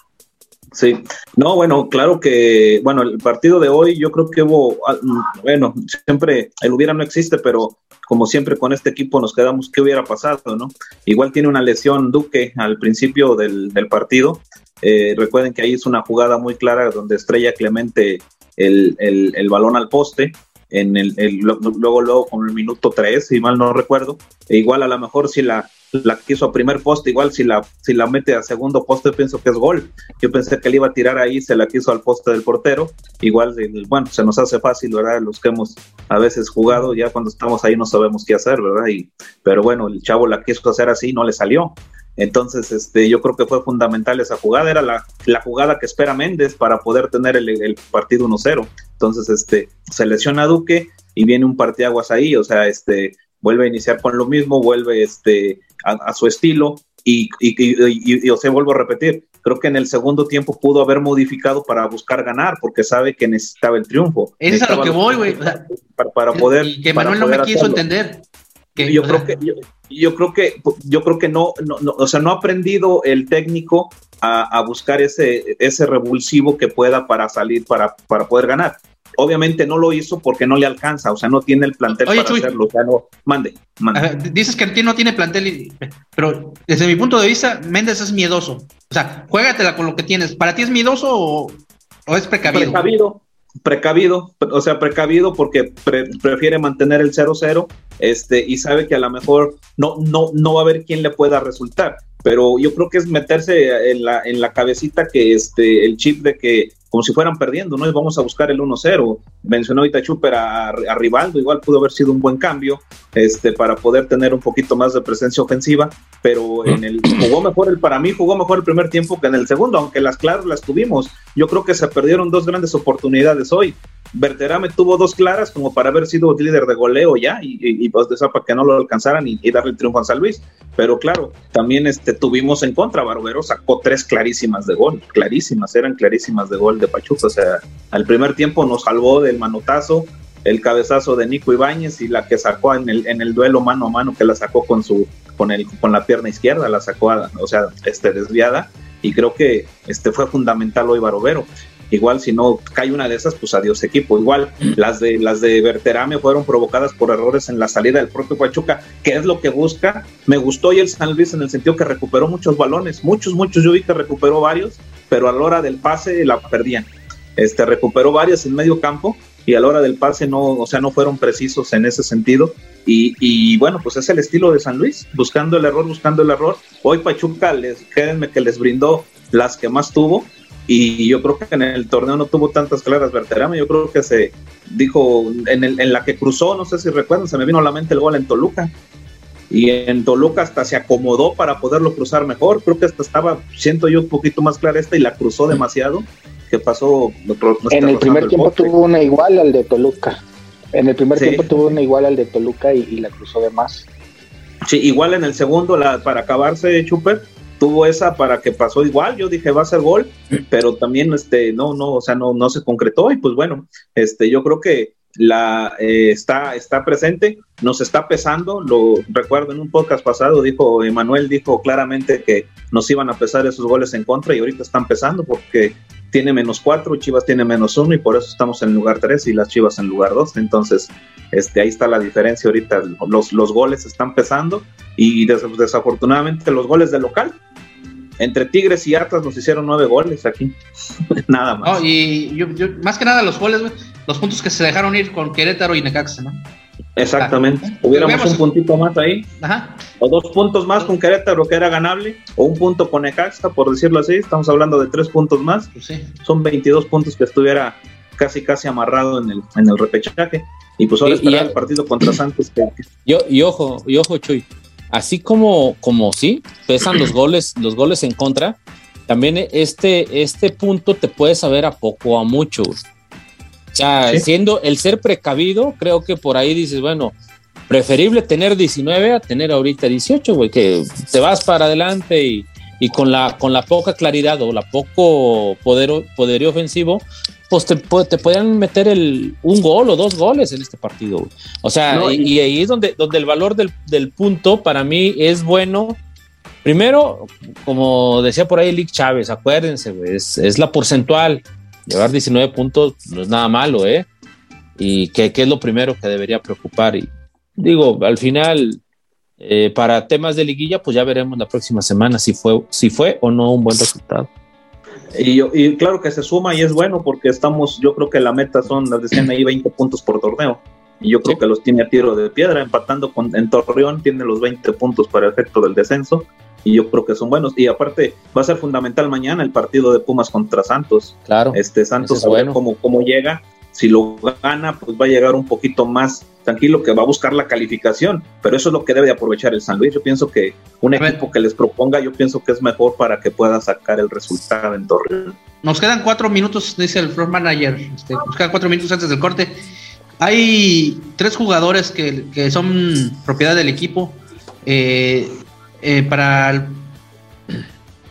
Speaker 3: Sí, no, bueno, claro que, bueno, el partido de hoy yo creo que hubo, ah, mm, bueno, siempre el hubiera no existe, pero como siempre con este equipo nos quedamos qué hubiera pasado, ¿no? Igual tiene una lesión Duque al principio del, partido. Eh, recuerden que ahí es una jugada muy clara donde estrella Clemente el, el balón al poste en el, luego, luego con el minuto 3, si mal no recuerdo. E igual a lo mejor si la, la quiso a primer poste, igual si la, si la mete a segundo poste, pienso que es gol. Yo pensé que le iba a tirar ahí, se la quiso al poste del portero. Igual, bueno, se nos hace fácil, ¿verdad? Los que hemos a veces jugado, ya cuando estamos ahí no sabemos qué hacer, ¿verdad? Y, pero bueno, el chavo la quiso hacer así, no le salió. Entonces, este, yo creo que fue fundamental esa jugada, era la, jugada que espera Méndez para poder tener el, partido 1-0. Entonces, este, se lesiona Duque y viene un partiaguas ahí, o sea, este, vuelve a iniciar con lo mismo, vuelve este, a, su estilo y, y, y, o sea, vuelvo a repetir, creo que en el segundo tiempo pudo haber modificado para buscar ganar, porque sabe que necesitaba el triunfo.
Speaker 1: Eso es a lo que voy, güey.
Speaker 3: para, poder.
Speaker 1: Y que Manuel no me quiso entender
Speaker 3: yo creo que yo, creo que yo creo que no, no, o sea, no ha aprendido el técnico a, buscar ese, ese revulsivo que pueda para salir, para, para poder ganar. Obviamente no lo hizo porque no le alcanza, o sea, no tiene el plantel para hacerlo. O sea, no, mande, mande.
Speaker 1: dices que no tiene plantel, pero desde mi punto de vista, Méndez es miedoso. O sea, juégatela con lo que tienes. ¿Para ti es miedoso o, es precavido?
Speaker 3: Precavido, precavido, o sea, precavido porque prefiere mantener el 0-0 este, y sabe que a lo mejor no, no, no va a haber quién le pueda resultar. Pero yo creo que es meterse en la, en la cabecita que este, el chip de que como si fueran perdiendo, ¿no? Vamos a buscar el 1-0. Mencionó ahorita Chuper a, a, Rivaldo, igual pudo haber sido un buen cambio este, para poder tener un poquito más de presencia ofensiva, pero en el jugó mejor el para mí, jugó mejor el primer tiempo que en el segundo, aunque las claras las tuvimos. Yo creo que se perdieron dos grandes oportunidades hoy. Berterame tuvo dos claras como para haber sido líder de goleo ya y, y, pues de esa para que no lo alcanzaran y, darle el triunfo a San Luis. Pero claro, también este, tuvimos en contra, Barbero sacó tres clarísimas de gol, clarísimas, eran clarísimas de gol de Pachuca. O sea, al primer tiempo nos salvó del manotazo, el cabezazo de Nico Ibáñez y la que sacó en el, en el duelo mano a mano que la sacó con su con el con la pierna izquierda, la sacó, o sea, este desviada y creo que este fue fundamental hoy Barovero. Igual si no cae una de esas, pues adiós equipo. Igual las de las de Berterame fueron provocadas por errores en la salida del propio Pachuca, que es lo que busca. Me gustó y el San Luis en el sentido que recuperó muchos balones, muchos, muchos. Yo vi que recuperó varios, pero a la hora del pase la perdían. Este recuperó varias en medio campo y a la hora del pase no, o sea, no fueron precisos en ese sentido. Y, bueno, pues es el estilo de San Luis, buscando el error, buscando el error. Hoy Pachuca, les, créanme que les brindó las que más tuvo, y yo creo que en el torneo no tuvo tantas claras Berterame, yo creo que se dijo en, el, en la que cruzó, no sé si recuerdan, se me vino a la mente el gol en Toluca, y en Toluca hasta se acomodó para poderlo cruzar mejor, creo que hasta estaba, siento yo un poquito más clara esta y la cruzó demasiado, que pasó...
Speaker 4: en el primer tiempo tuvo una igual al de Toluca, en el primer tiempo tuvo una igual al de Toluca y, la cruzó de más.
Speaker 3: Sí, igual en el segundo, la, para acabarse, Chuper, tuvo esa para que pasó igual, yo dije va a ser gol, pero también este no no, o sea, no no se concretó y pues bueno, este yo creo que la eh, está está presente, nos está pesando, lo recuerdo en un podcast pasado dijo Emanuel dijo claramente que nos iban a pesar esos goles en contra y ahorita están pesando porque tiene menos cuatro, Chivas tiene menos uno y por eso estamos en lugar tres y las Chivas en lugar dos. Entonces, este, ahí está la diferencia ahorita. Los, los goles están pesando y desafortunadamente los goles de local. Entre Tigres y Atlas nos hicieron nueve goles aquí. nada más.
Speaker 1: y yo, más que nada los goles, los puntos que se dejaron ir con Querétaro y Necaxa, ¿no?
Speaker 3: Exactamente. Hubiéramos un puntito más ahí. O dos puntos más con Querétaro que era ganable. O un punto con Necaxa, por decirlo así. Estamos hablando de tres puntos más. Pues Son 22 puntos que estuviera casi casi amarrado en el, en el repechaje. Y pues ahora esperar el partido contra Santos.
Speaker 2: Yo, y ojo, y ojo, Chuy. Así como, como sí, pesan los goles, los goles en contra, también este, este punto te puede saber a poco o a mucho. Sea, siendo el ser precavido, creo que por ahí dices, bueno, preferible tener 19 a tener ahorita 18, güey, que te vas para adelante y, y, con, la, con la poca claridad o la poco poder, poderío ofensivo, pues te, te pueden meter el, un gol o dos goles en este partido. O sea, y, ahí es donde, donde el valor del, del punto para mí es bueno. Primero, como decía por ahí Lick Chávez, acuérdense, es, es la porcentual llevar 19 puntos no es nada malo, ¿eh? Y que, es lo primero que debería preocupar. Y digo, al final, eh, para temas de liguilla, pues ya veremos la próxima semana si fue, si fue o no un buen resultado.
Speaker 3: Y, y claro que se suma y es bueno porque estamos, yo creo que la meta son, las decían ahí, 20 puntos por torneo. Y yo creo que los tiene a tiro de piedra, empatando con, en Torreón, tiene los 20 puntos para efecto del descenso y yo creo que son buenos. Y aparte, va a ser fundamental mañana el partido de Pumas contra Santos.
Speaker 2: Claro.
Speaker 3: Este Santos, a ver cómo, cómo llega. Si lo gana, pues va a llegar un poquito más tranquilo, que va a buscar la calificación. Pero eso es lo que debe aprovechar el San Luis. Yo pienso que un equipo que les proponga, yo pienso que es mejor para que pueda sacar el resultado en Torreón.
Speaker 1: Nos quedan cuatro minutos, dice el floor manager. Este, nos quedan cuatro minutos antes del corte. Hay tres jugadores que, que son propiedad del equipo. Eh, eh, para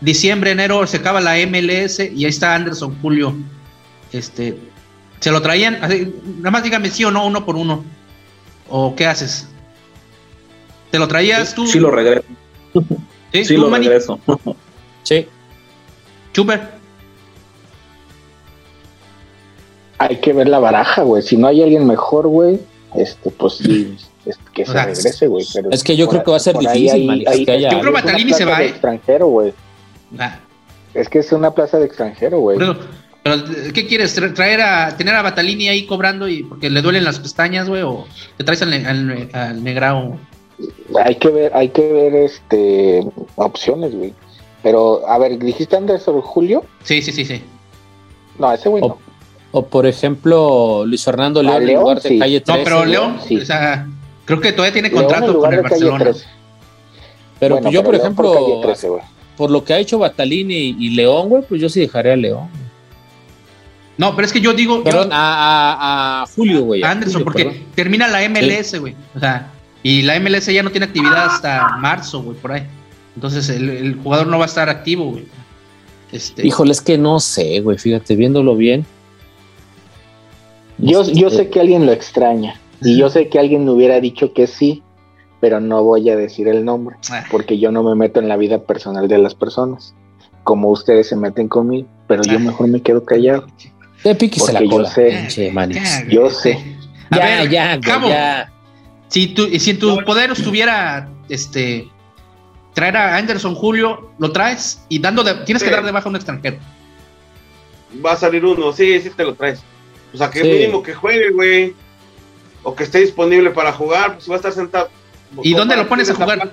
Speaker 1: diciembre, enero se acaba la MLS y ahí está Anderson Julio. Este, se lo traían, nada más dígame sí o no, uno por uno. ¿O qué haces? ¿Te lo traías tú?
Speaker 3: Sí, lo regreso.
Speaker 1: Sí,
Speaker 3: sí lo regreso.
Speaker 2: sí.
Speaker 1: Chuper.
Speaker 4: Hay que ver la baraja, güey. Si no hay alguien mejor, güey, este, pues sí, que se regrese, güey.
Speaker 2: Es que yo creo que va a ser difícil,
Speaker 1: yo creo que Batalini se va,
Speaker 4: ¿eh? extranjero, güey. Es que es una plaza de extranjero, güey.
Speaker 1: Pero, ¿qué quieres? ¿Traer a, tener a Batalini ahí cobrando y porque le duelen las pestañas, güey? ¿O te traes al, al, Negrao?
Speaker 4: Hay que ver, hay que ver este opciones, güey. Pero, a ver, ¿dijiste Anderson Julio?
Speaker 1: Sí, sí, sí, sí.
Speaker 4: No, ese güey no.
Speaker 2: O por ejemplo, Luis Fernando León, en lugar de calle 13.
Speaker 1: No, pero León, o sea, creo que todavía tiene contrato con el Barcelona.
Speaker 2: Pero pues yo, por ejemplo, por, lo que ha hecho Batalini y, León, güey, pues yo sí dejaré a León.
Speaker 1: No, pero es que yo digo.
Speaker 2: Perdón, a, a, Julio, güey.
Speaker 1: Anderson, porque termina la MLS, güey. O sea, y la MLS ya no tiene actividad hasta marzo, güey, por ahí. Entonces el, el jugador no va a estar activo, güey.
Speaker 2: Este... Híjole, es que no sé, güey, fíjate, viéndolo bien.
Speaker 4: Yo, yo sé que alguien lo extraña y yo sé que alguien me hubiera dicho que sí, pero no voy a decir el nombre ah. porque yo no me meto en la vida personal de las personas, como ustedes se meten conmigo, pero yo ah. mejor me quedo callado.
Speaker 2: la Yo
Speaker 4: sé, yo sé.
Speaker 1: ya, ya, ya. Si, tu, si en tu poder estuviera este traer a Anderson Julio, lo traes y dando tienes que dar de baja a un extranjero.
Speaker 5: Va a salir uno, sí, sí te lo traes. O sea, que mínimo que juegue, güey. O que esté disponible para jugar, pues va a estar sentado.
Speaker 1: ¿Y dónde lo pones a jugar?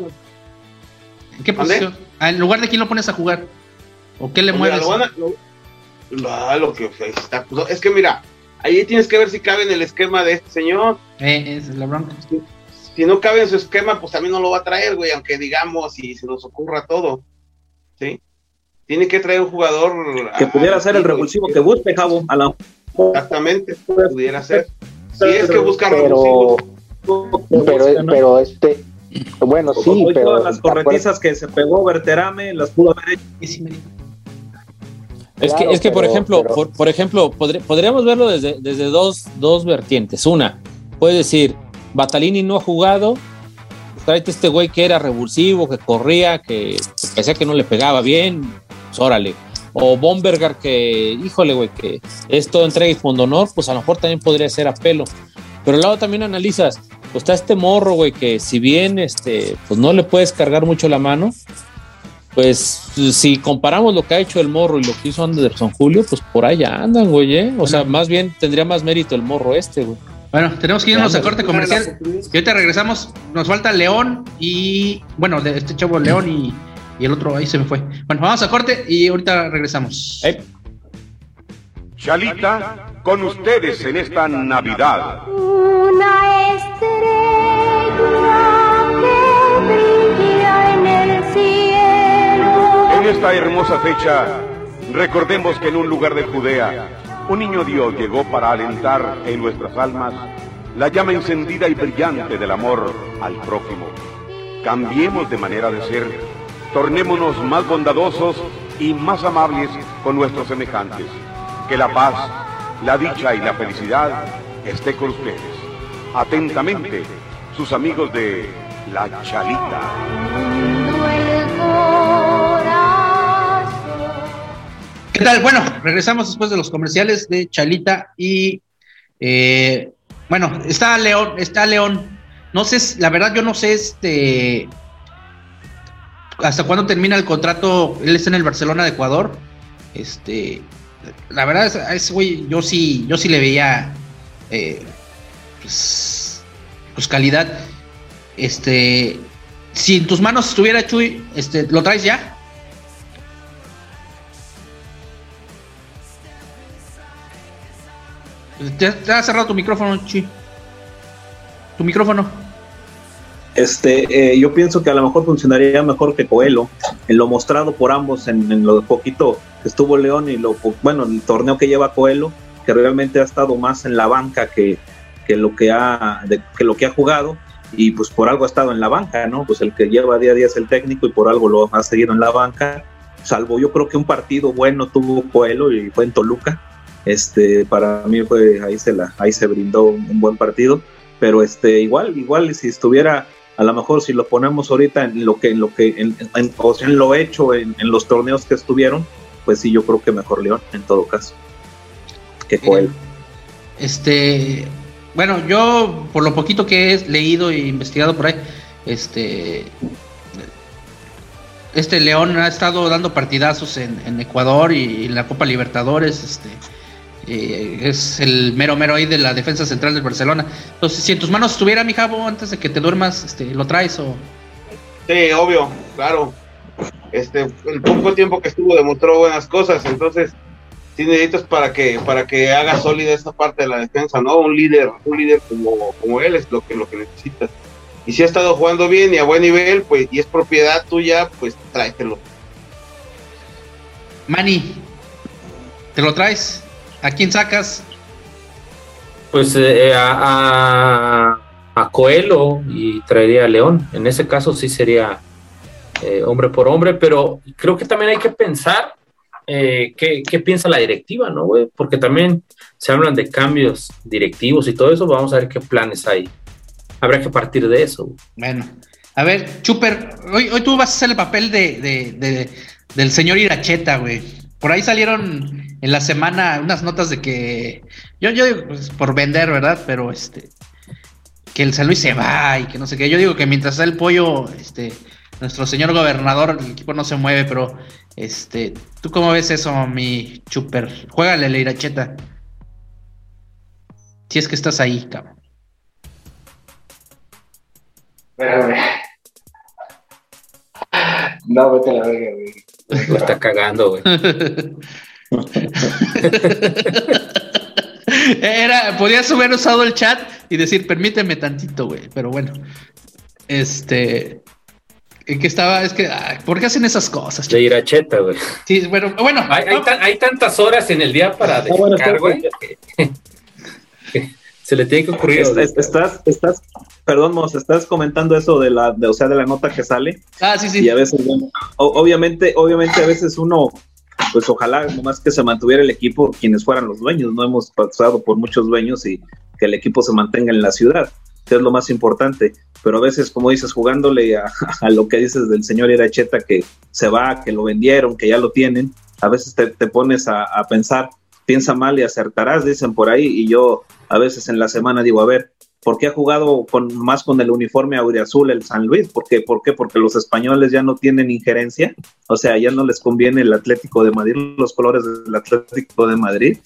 Speaker 1: ¿En qué posición? Ah, ¿En lugar de quién lo pones a jugar? ¿O qué le pues mueves?
Speaker 5: Ah, lo, que está, pues, es que mira, ahí tienes que ver si cabe en el esquema de este señor.
Speaker 1: Eh, es la bronca.
Speaker 5: Si, no cabe en su esquema, pues también no lo va a traer, güey, aunque digamos y se nos ocurra todo. ¿Sí? Tiene que traer un jugador.
Speaker 3: Que pudiera ser el revulsivo que busque, Javo, a la
Speaker 5: Exactamente, pudiera ser. Si es que buscan
Speaker 4: pero, pero, pero este, bueno, sí, pero
Speaker 3: todas las corretizas que se pegó Berterame las pudo haber hecho.
Speaker 2: Es que, es que por ejemplo, por, ejemplo, podríamos verlo desde, desde dos, dos vertientes. Una, puede decir, Batalini no ha jugado, tráete este güey que era revulsivo, que corría, que parecía que no le pegaba bien, pues órale o Bombergar que, híjole, güey, que esto entrega y fondo honor, pues a lo mejor también podría ser a pelo. Pero al lado también analizas, pues está este morro, güey, que si bien este, pues no le puedes cargar mucho la mano, pues si comparamos lo que ha hecho el morro y lo que hizo Anderson Julio, pues por allá andan, güey, ¿eh? O sea, más bien tendría más mérito el morro este, güey.
Speaker 1: Bueno, tenemos que irnos a corte comercial. Y ahorita regresamos. Nos falta León y. Bueno, de este chavo León y y el otro ahí se me fue. Bueno, vamos a corte y ahorita regresamos.
Speaker 6: Chalita, con ustedes en esta Navidad.
Speaker 7: Una estrella que brilla en el cielo.
Speaker 6: En esta hermosa fecha, recordemos que en un lugar de Judea, un niño Dios llegó para alentar en nuestras almas la llama encendida y brillante del amor al prójimo. Cambiemos de manera de ser tornémonos más bondadosos y más amables con nuestros semejantes. Que la paz, la dicha y la felicidad esté con ustedes. Atentamente, sus amigos de La Chalita.
Speaker 1: ¿Qué tal? Bueno, regresamos después de los comerciales de Chalita y eh, bueno, está León, está León. No sé, la verdad yo no sé este hasta cuándo termina el contrato. Él está en el Barcelona de Ecuador. Este, la verdad, a ese güey, yo sí, yo sí le veía, eh, pues, pues, calidad. Este, si en tus manos estuviera Chuy, este, ¿lo traes ya? Te, te ha cerrado tu micrófono, Chuy. Tu micrófono.
Speaker 3: Este, eh, yo pienso que a lo mejor funcionaría mejor que Coelho, en lo mostrado por ambos en, lo poquito que estuvo León y lo bueno, el torneo que lleva Coelho, que realmente ha estado más en la banca que, lo que ha que lo que ha jugado y pues por algo ha estado en la banca, ¿no? Pues el que lleva día a día es el técnico y por algo lo ha seguido en la banca, salvo yo creo que un partido bueno tuvo Coelho y fue en Toluca. Este, para mí fue ahí se la ahí se brindó un buen partido, pero este igual igual si estuviera A lo mejor si lo ponemos ahorita en lo que, en lo que, en, en- o sea, en lo hecho en, en los torneos que estuvieron, pues sí, yo creo que mejor León en todo caso que Coelho.
Speaker 1: Este, bueno, yo por lo poquito que he leído e investigado por ahí, este, este León ha estado dando partidazos en, en Ecuador y en la Copa Libertadores, este, eh, es el mero mero ahí de la defensa central del Barcelona. Entonces, si en tus manos estuviera mi Jabo antes de que te duermas, este, lo traes o
Speaker 5: Sí, obvio, claro. Este, el poco tiempo que estuvo demostró buenas cosas, entonces sí necesitas para que para que haga sólida esa parte de la defensa, ¿no? Un líder, un líder como, como él es lo que lo que necesitas. Y si ha estado jugando bien y a buen nivel, pues y es propiedad tuya, pues tráetelo.
Speaker 1: Manny, ¿te lo traes? ¿A quién sacas?
Speaker 2: Pues eh, a, a, a Coelho y traería a León. En ese caso sí sería eh, hombre por hombre, pero creo que también hay que pensar eh, qué, qué piensa la directiva, ¿no, güey? Porque también se hablan de cambios directivos y todo eso. Vamos a ver qué planes hay. Habrá que partir de eso. güey.
Speaker 1: Bueno, a ver, Chuper, hoy, hoy tú vas a hacer el papel de, de- de- del señor Iracheta, güey. Por ahí salieron en la semana unas notas de que, yo, yo digo, pues, por vender, ¿verdad? Pero este, que el San Luis se va y que no sé qué. Yo digo que mientras está el pollo, este, nuestro señor gobernador, el equipo no se mueve, pero, este, ¿tú cómo ves eso, mi Chuper? Juégale el Iracheta. Si es que estás ahí, cabrón.
Speaker 4: No, vete a la verga, güey.
Speaker 2: Lo está cagando, güey.
Speaker 1: Era, podías haber usado el chat y decir, permíteme tantito, güey. Pero bueno, este. En que estaba, es que, ay, ¿por qué hacen esas cosas?
Speaker 2: De Iracheta, güey.
Speaker 1: Sí, bueno, bueno,
Speaker 2: Hay, hay, tan- hay tantas horas en el día para
Speaker 3: bueno,
Speaker 2: dedicar,
Speaker 3: está-
Speaker 2: güey. Se le tiene que ocurrir.
Speaker 3: Es- es- estás, estás, perdón, Mos, estás comentando eso de la, de, o sea, de la nota que sale.
Speaker 1: ah, sí,
Speaker 3: y
Speaker 1: sí.
Speaker 3: a veces bueno, o- obviamente obviamente a veces uno pues ojalá nomás que se mantuviera el equipo quienes fueran los dueños no hemos pasado por muchos dueños y que el equipo se mantenga en la ciudad que es lo más importante. Pero a veces como dices jugándole a, lo que dices del señor Iracheta que se va que lo vendieron que ya lo tienen a veces te, te pones a pensar piensa mal y acertarás dicen por ahí y yo a veces en la semana digo a ver ¿Por qué ha jugado con, más con el uniforme auriazul el San Luis? ¿Por qué? ¿Por qué? Porque los españoles ya no tienen injerencia. O sea, ya no les conviene el Atlético de Madrid, los colores del Atlético de Madrid.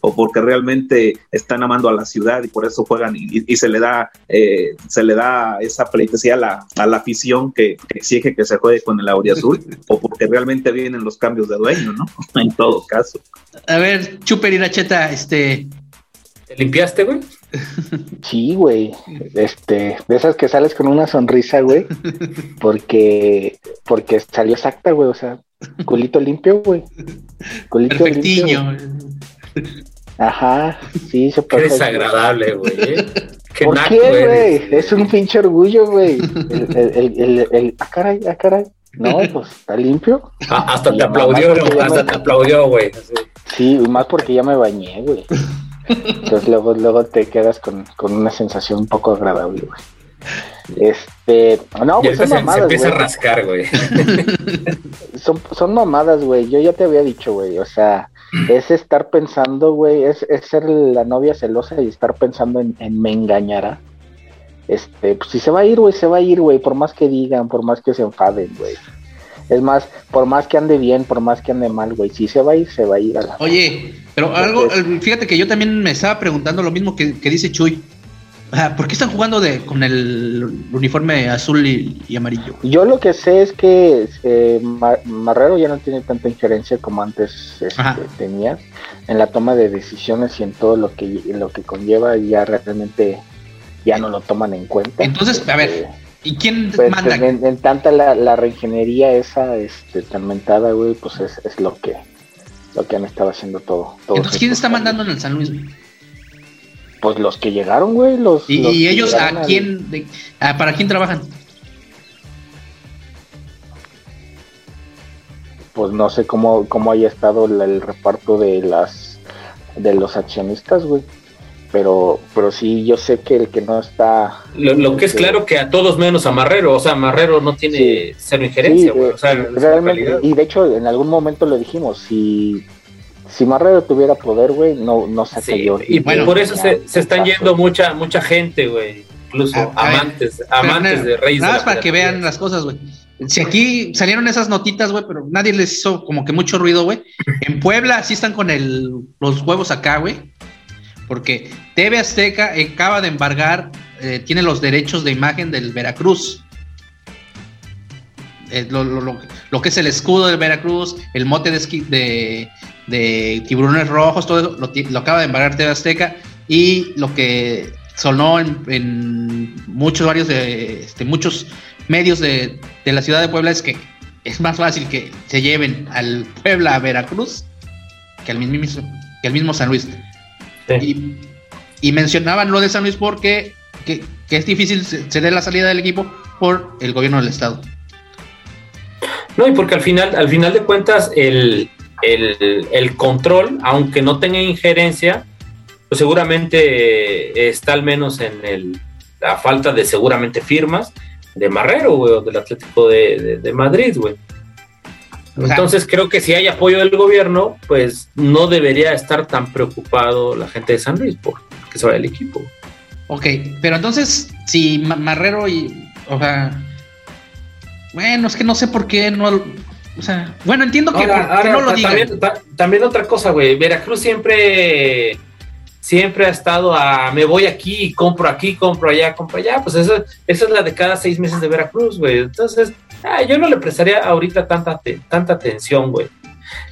Speaker 3: O porque realmente están amando a la ciudad y por eso juegan y, y se le da eh, se le da esa pleitesía a la, a la afición que, que exige que se juegue con el auriazul o porque realmente vienen los cambios de dueño, ¿no? En todo caso.
Speaker 1: A ver, Chuper Iracheta, este.
Speaker 2: ¿Te limpiaste, güey?
Speaker 4: Sí, güey. Este, de esas que sales con una sonrisa, güey. Porque, porque salió exacta, güey. O sea, culito limpio, güey. Culito limpio. Ajá, sí, se
Speaker 2: Qué
Speaker 4: pasó.
Speaker 2: desagradable, güey. ¿eh? Qué
Speaker 4: ¿Por qué, güey? Es un pinche orgullo, güey. El, el, el, el, el- ah, caray, ah, caray. No, pues está limpio.
Speaker 2: Ah, hasta te aplaudió, ¿no?
Speaker 4: ya
Speaker 2: hasta te aplaudió, güey.
Speaker 4: Sí, y más porque ya me bañé, güey. Entonces luego, luego te quedas con, con una sensación un poco agradable, güey. Este, no,
Speaker 2: Y
Speaker 4: pues
Speaker 2: ahorita
Speaker 4: son
Speaker 2: se, se
Speaker 4: mamadas,
Speaker 2: empieza a
Speaker 4: güey.
Speaker 2: rascar, güey.
Speaker 4: Son, son mamadas, güey. Yo ya te había dicho, güey. O sea, es estar pensando, güey. Es, es ser la novia celosa y estar pensando en, en me engañará. Este, pues si se va a ir, güey, se va a ir, güey. Por más que digan, por más que se enfaden, güey. Es más, por más que ande bien, por más que ande mal, güey. Si se va a ir, se va a ir a la.
Speaker 1: Oye, pero algo, fíjate que yo también me estaba preguntando lo mismo que, que dice Chuy. ¿Por qué están jugando de, con el uniforme azul y, y amarillo?
Speaker 4: Yo lo que sé es que eh, Ma- Marrero ya no tiene tanta injerencia como antes este, tenía en la toma de decisiones y en todo lo que lo que conlleva ya realmente ya no lo toman en cuenta.
Speaker 1: Entonces, a ver,
Speaker 4: Eh,
Speaker 1: ¿Y quién
Speaker 4: pues,
Speaker 1: manda?
Speaker 4: en, en tanta la, la reingeniería esa este, tan mentada, güey, pues es, es lo que lo que han estado haciendo todo.
Speaker 1: Entonces, ¿quién está
Speaker 4: cambios.
Speaker 1: mandando en el San Luis? güey?
Speaker 4: Pues los que llegaron, güey, los,
Speaker 1: ¿Y,
Speaker 4: los
Speaker 1: y ellos a quién, de- a- para quién trabajan?
Speaker 4: pues no sé cómo, cómo haya estado la- el reparto de las de los accionistas, güey. Pero pero sí yo sé que el que no está
Speaker 2: lo, que es claro que a todos menos a Marrero o sea Marrero no tiene cero injerencia
Speaker 4: realmente y de hecho en algún momento lo dijimos si si Marrero tuviera poder güey no no sacaría
Speaker 2: y por eso se, están yendo mucha mucha gente güey incluso amantes amantes de Reyes
Speaker 1: nada más para que vean las cosas güey. Si aquí salieron esas notitas, güey, pero nadie les hizo como que mucho ruido, güey. En Puebla sí están con el, los huevos acá, güey porque TV Azteca acaba de embargar, eh, tiene los derechos de imagen del Veracruz. Eh, lo, que es el escudo del Veracruz, el mote de, de, tiburones rojos, todo eso lo, acaba de embargar TV Azteca y lo que sonó en, muchos varios de este, muchos medios de, la ciudad de Puebla es que es más fácil que se lleven al Puebla a Veracruz que al mismo, que al mismo San Luis. Y, mencionaban lo de San Luis porque que, es difícil ceder la salida del equipo por el gobierno del estado.
Speaker 2: No, y porque al final, al final de cuentas, el, control, aunque no tenga injerencia, pues seguramente está al menos en el, la falta de seguramente firmas de Marrero, güey, o del Atlético de, de Madrid, güey. Entonces creo que si hay apoyo del gobierno, pues no debería estar tan preocupado la gente de San Luis por que se vaya el equipo.
Speaker 1: Ok, pero entonces si Marrero y, o sea, bueno, es que no sé por qué no, o sea, bueno, entiendo que, no lo
Speaker 2: también, también otra cosa, güey, Veracruz siempre siempre ha estado a me voy aquí, compro aquí, compro allá, compro allá, pues eso, esa es la de cada seis meses de Veracruz, güey. Entonces, ah, yo no le prestaría ahorita tanta, tanta atención, güey.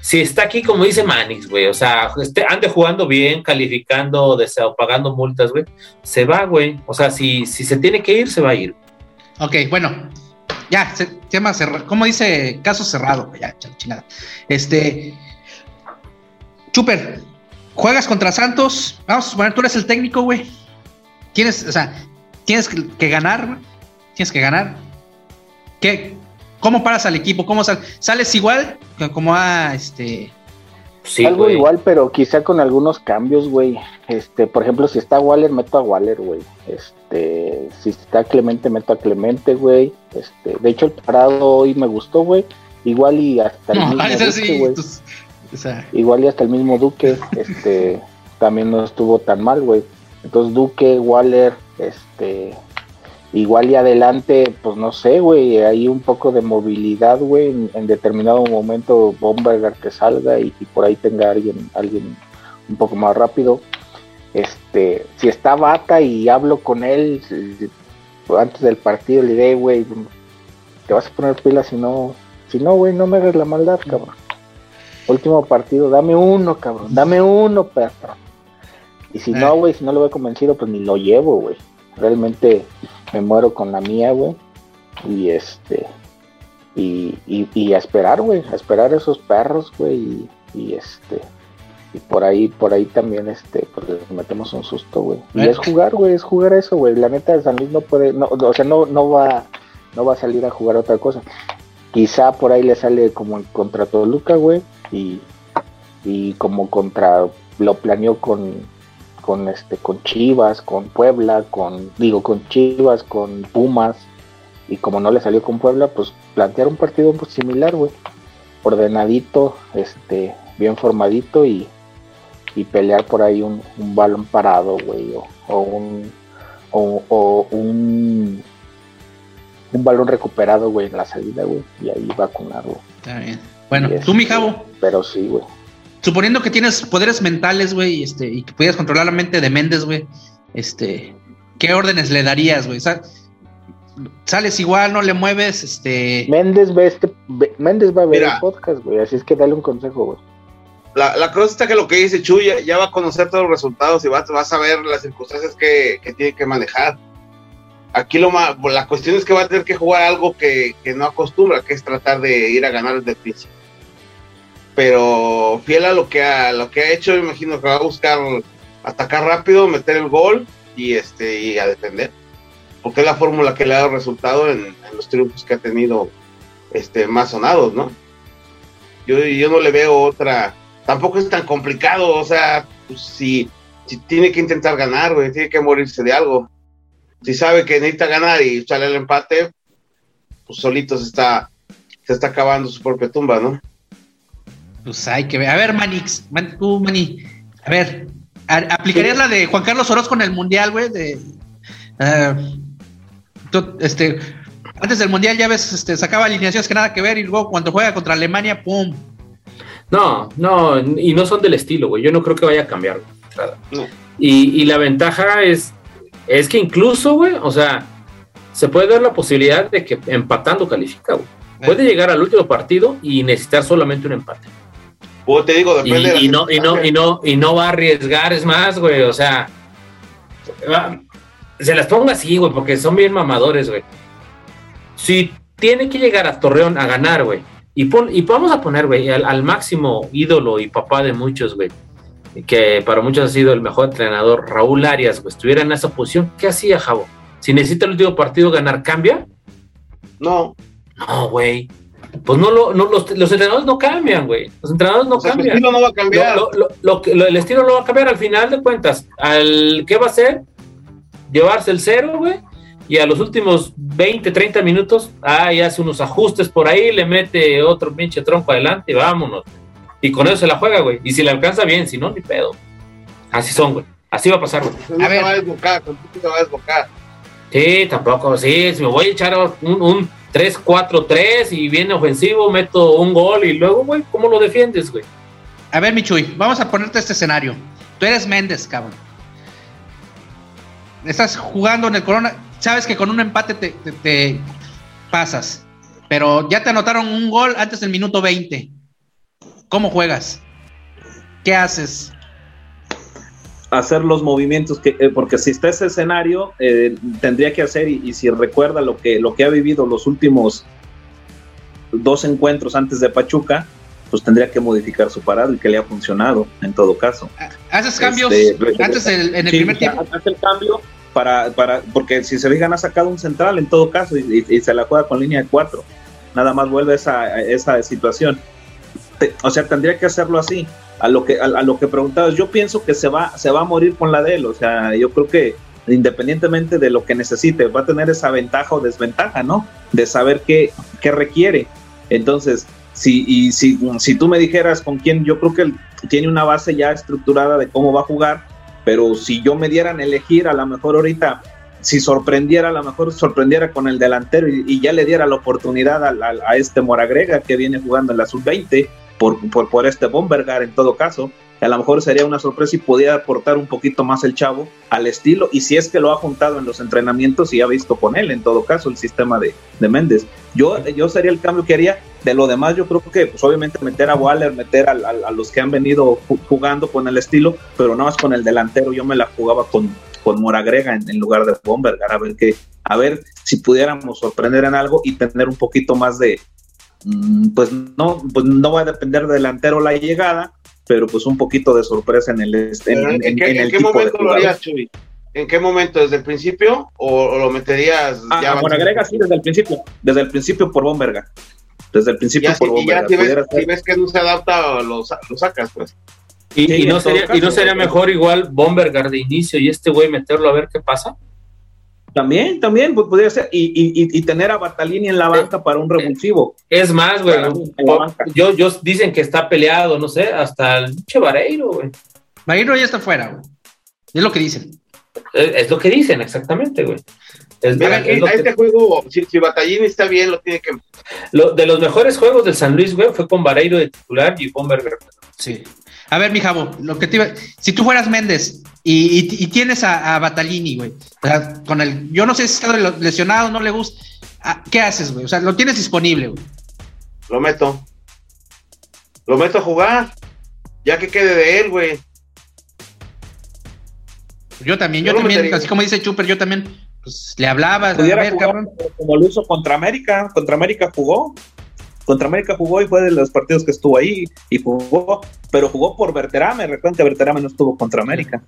Speaker 2: Si está aquí, como dice Manix, güey, o sea, este, ande jugando bien, calificando o pagando multas, güey, se va, güey. O sea, si, si se tiene que ir, se va a ir.
Speaker 1: Ok, bueno, ya, tema cerrado. ¿Cómo dice? Caso cerrado, ya, chingada. Este. Chuper, Juegas contra Santos, vamos a suponer, tú eres el técnico, güey. Tienes, o sea, tienes que, ganar, tienes que ganar. ¿Qué? ¿Cómo paras al equipo? ¿Cómo sales igual como a este?
Speaker 4: Sí, Algo igual, pero quizá con algunos cambios, güey. Este, por ejemplo, si está Waller, meto a Waller, güey. Este, si está Clemente, meto a Clemente, güey. Este, de hecho, el parado hoy me gustó, güey. Igual y hasta el mismo Igual y hasta el mismo Duque, este, también no estuvo tan mal, güey. Entonces Duque, Waller, este, igual y adelante, pues no sé, güey, hay un poco de movilidad, güey, en, determinado momento Bomberger que salga y, por ahí tenga alguien, alguien un poco más rápido. Este, si está Bata y hablo con él antes del partido, le diré, güey, te vas a poner pilas si no, si no, güey, no me hagas la maldad, cabrón. Último partido, dame uno, cabrón, dame uno, perro. Y si no, eh. güey, si no lo veo convencido, pues ni lo llevo, güey. Realmente me muero con la mía, güey. Y este, y, y, a esperar, güey, a esperar a esos perros, güey. Y, este, y por ahí, por ahí también, este, pues les metemos un susto, güey. Y es jugar, güey, es jugar eso, güey. La neta de San Luis no puede, no, o sea, no, no va, no va a salir a jugar otra cosa. Quizá por ahí le sale como contra Toluca, güey y, como contra lo planeó con, con este con Chivas, con Puebla, con digo con Chivas, con Pumas y como no le salió con Puebla, pues plantear un partido pues, similar, güey. Ordenadito, este, bien formadito y, y pelear por ahí un, balón parado, güey, o, un o, un un balón recuperado, güey, en la salida, güey, y ahí vacunarlo.
Speaker 1: Está bien. Bueno, tú, mi jabo.
Speaker 4: Pero sí, güey.
Speaker 1: Suponiendo que tienes poderes mentales, güey, este, y que pudieras controlar la mente de Méndez, güey, este, ¿qué órdenes le darías, güey? sales igual, no le mueves, este.
Speaker 4: Méndez ve este, Méndez va a ver el podcast, güey, así es que dale un consejo, güey.
Speaker 5: La, la cosa está que lo que dice Chuy ya, va a conocer todos los resultados y vas, vas a ver las circunstancias que, que tiene que manejar. Aquí lo más, la cuestión es que va a tener que jugar algo que, que no acostumbra, que es tratar de ir a ganar el principio pero fiel a lo que ha, lo que ha hecho, imagino que va a buscar atacar rápido, meter el gol y este y a defender, porque es la fórmula que le ha dado resultado en, los triunfos que ha tenido este más sonados, ¿no? Yo, yo no le veo otra, tampoco es tan complicado, o sea, pues, si si tiene que intentar ganar, tiene que morirse de algo. Si sabe que necesita ganar y sale el empate, pues solito se está, se está acabando su propia tumba, ¿no?
Speaker 1: Pues hay que ver. A ver, Manix, man, tú, Mani, a ver, a- ¿aplicarías la de Juan Carlos Orozco en el Mundial, güey? De, eh, tú, este, antes del Mundial ya ves, este, sacaba alineaciones que nada que ver y luego cuando juega contra Alemania, ¡pum!
Speaker 2: No, no, y no son del estilo, güey. Yo no creo que vaya a cambiar.
Speaker 5: No.
Speaker 2: Y, y la ventaja es, es que incluso, güey, o sea, se puede dar la posibilidad de que empatando califica, güey. Puede llegar al último partido y necesitar solamente un empate.
Speaker 5: O te digo,
Speaker 2: Y,
Speaker 5: depende de la
Speaker 2: y no, y, no, y, no, y no va a arriesgar, es más, güey, o sea, se las ponga así, güey, porque son bien mamadores, güey. Si tiene que llegar a Torreón a ganar, güey, y, pon, y vamos a poner, güey, al, al máximo ídolo y papá de muchos, güey, que para muchos ha sido el mejor entrenador, Raúl Arias, güey, estuviera en esa posición, ¿qué hacía, Javo? Si necesita el último partido ganar, ¿cambia?
Speaker 5: No,
Speaker 2: No, güey. Pues no, lo, no los, los entrenadores no cambian, güey. Los entrenadores no
Speaker 5: o sea, su
Speaker 2: cambian.
Speaker 5: estilo no va a cambiar.
Speaker 2: Lo- lo- lo que- lo- el estilo no va a cambiar al final de cuentas. Al, ¿Qué va a hacer? Llevarse el cero, güey. Y a los últimos 20, 30 minutos, ahí hace unos ajustes por ahí, le mete otro pinche tronco adelante y vámonos. Y con eso se la juega, güey. Y si le alcanza bien, si no, ni pedo. Así son, güey. Así va a pasar, güey.
Speaker 1: A ver.
Speaker 5: va a desbocar, se va a desbocar.
Speaker 2: Sí, tampoco, sí, si me voy a echar un, un 3-4-3 y viene ofensivo, meto un gol y luego, güey, ¿cómo lo defiendes, güey?
Speaker 1: A ver, Michuy, vamos a ponerte este escenario. Tú eres Méndez, cabrón. Estás jugando en el Corona. Sabes que con un empate te, te- te pasas. Pero ya te anotaron un gol antes del minuto 20. ¿Cómo juegas? ¿Qué haces?
Speaker 3: hacer los movimientos que eh, porque si está ese escenario eh, tendría que hacer y, y si recuerda lo que lo que ha vivido los últimos dos encuentros antes de Pachuca pues tendría que modificar su parado y que le ha funcionado en todo caso
Speaker 1: ¿Haces cambios
Speaker 3: Este,
Speaker 1: antes del, en el
Speaker 3: Sí,
Speaker 1: primer tiempo?
Speaker 3: hace el cambio para, para porque si se fijan ha sacado un central en todo caso y, y- y se la juega con línea de cuatro nada más vuelve esa, esa situación Te- o sea tendría que hacerlo así. A lo que a, a lo que preguntabas yo pienso que se va se va a morir con la de él o sea yo creo que independientemente de lo que necesite va a tener esa ventaja o desventaja no de saber qué, qué requiere. Entonces si y si, si tú me dijeras con quién yo creo que él tiene una base ya estructurada de cómo va a jugar pero si yo me dieran a elegir a lo mejor ahorita si sorprendiera, a lo mejor sorprendiera con el delantero y, y ya le diera la oportunidad al- al- a, este Moragrega que viene jugando en la sub-20 por, por, por este Bombergar en todo caso, a lo mejor sería una sorpresa y podía aportar un poquito más el chavo al estilo y si es que lo ha juntado en los entrenamientos y ha visto con él en todo caso el sistema de, de Méndez. Yo, yo sería el cambio que haría. De lo demás, yo creo que pues, obviamente meter a Waller, meter al- a, los que han venido ju- jugando con el estilo, pero no más con el delantero. Yo me la jugaba con, con Moragrega en, en lugar de Bombergar, a ver qué, a ver si pudiéramos sorprender en algo y tener un poquito más de, pues no, pues no va a depender del delantero la llegada, pero pues un poquito de sorpresa en el, en,
Speaker 5: ¿En,
Speaker 3: en-
Speaker 5: qué,
Speaker 3: en
Speaker 5: en
Speaker 3: el
Speaker 5: qué
Speaker 3: tipo de
Speaker 5: momento lo
Speaker 3: jugador.
Speaker 5: harías, Chuy? ¿En qué momento? ¿Desde el principio o, o lo meterías
Speaker 3: Ah,
Speaker 5: ya
Speaker 3: a Moragrega sí, desde el principio, desde el principio por Bomberga. Desde el principio
Speaker 5: Ya,
Speaker 3: por
Speaker 5: y ya
Speaker 3: Bomberga.
Speaker 5: si, ves,
Speaker 3: pudiera ser.
Speaker 5: si ves que no se adapta, lo, lo sacas, pues.
Speaker 2: Y,
Speaker 3: Sí,
Speaker 2: y no sería, y no sería
Speaker 3: güey.
Speaker 2: mejor igual Bombergar de inicio y este güey meterlo a ver qué pasa.
Speaker 3: También, también, pues podría ser. Y, y, y- tener a Batalini en la banca para un revulsivo.
Speaker 2: Es más, güey.
Speaker 3: Claro, en la banca.
Speaker 2: Yo, yo dicen que está peleado, no sé, hasta el pinche Vareiro, güey.
Speaker 1: Marino ya está fuera, güey. Es lo que dicen.
Speaker 2: Es, es lo que dicen, exactamente, güey. Es,
Speaker 5: Mira,
Speaker 2: es lo
Speaker 5: a
Speaker 2: que-
Speaker 5: este juego, si, si Batallini está bien, lo tiene que.
Speaker 2: lo- de los mejores juegos del San Luis, güey, fue con Vareiro de titular y Bombergar.
Speaker 1: Sí. A ver, mi Javo, lo que te iba- si tú fueras Méndez y, y- y tienes a, a Batalini, güey, o sea, con el, yo no sé si está lesionado, no le gusta, ah, ¿qué haces, güey? O sea, lo tienes disponible, güey.
Speaker 5: Lo meto. Lo meto a jugar. Ya que quede de él, güey.
Speaker 1: Yo también,
Speaker 5: Yo
Speaker 1: también,
Speaker 5: metería.
Speaker 1: así como dice Chuper, yo también, pues le hablaba, a ver,
Speaker 3: jugar
Speaker 1: cabrón.
Speaker 3: como lo hizo contra América. Contra América jugó. Contra América jugó y fue de los partidos que estuvo ahí y jugó, pero jugó por Berterame. Recuerden que Berterame no estuvo contra América.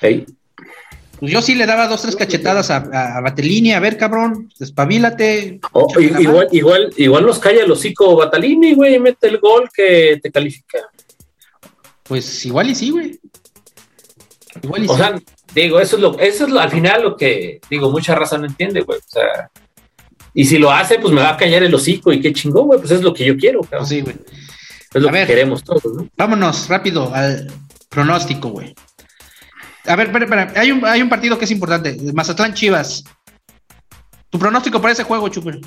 Speaker 1: Pues yo sí le daba dos, tres cachetadas a, a, a Batalini, a ver, cabrón, despabilate.
Speaker 2: O-
Speaker 1: échate
Speaker 2: i-
Speaker 1: la
Speaker 2: igual, igual, igual nos calla el hocico Batalini, güey, y mete el gol que te califica.
Speaker 1: Pues igual y sí, güey. Igual y
Speaker 2: O
Speaker 1: sí.
Speaker 2: sea, digo, eso es lo, eso es lo, al final lo que, digo, mucha raza no entiende, güey. O sea, y si lo hace, pues me va a callar el hocico y qué chingón, güey. Pues es lo que yo quiero, cabrón.
Speaker 1: Pues sí, güey.
Speaker 2: Es lo
Speaker 1: A
Speaker 2: que
Speaker 1: ver.
Speaker 2: queremos todos, ¿no?
Speaker 1: Vámonos rápido al pronóstico, güey. A ver, espera, espera. Hay un, hay un partido que es importante. Mazatlán Chivas. Tu pronóstico para ese juego, Chuper.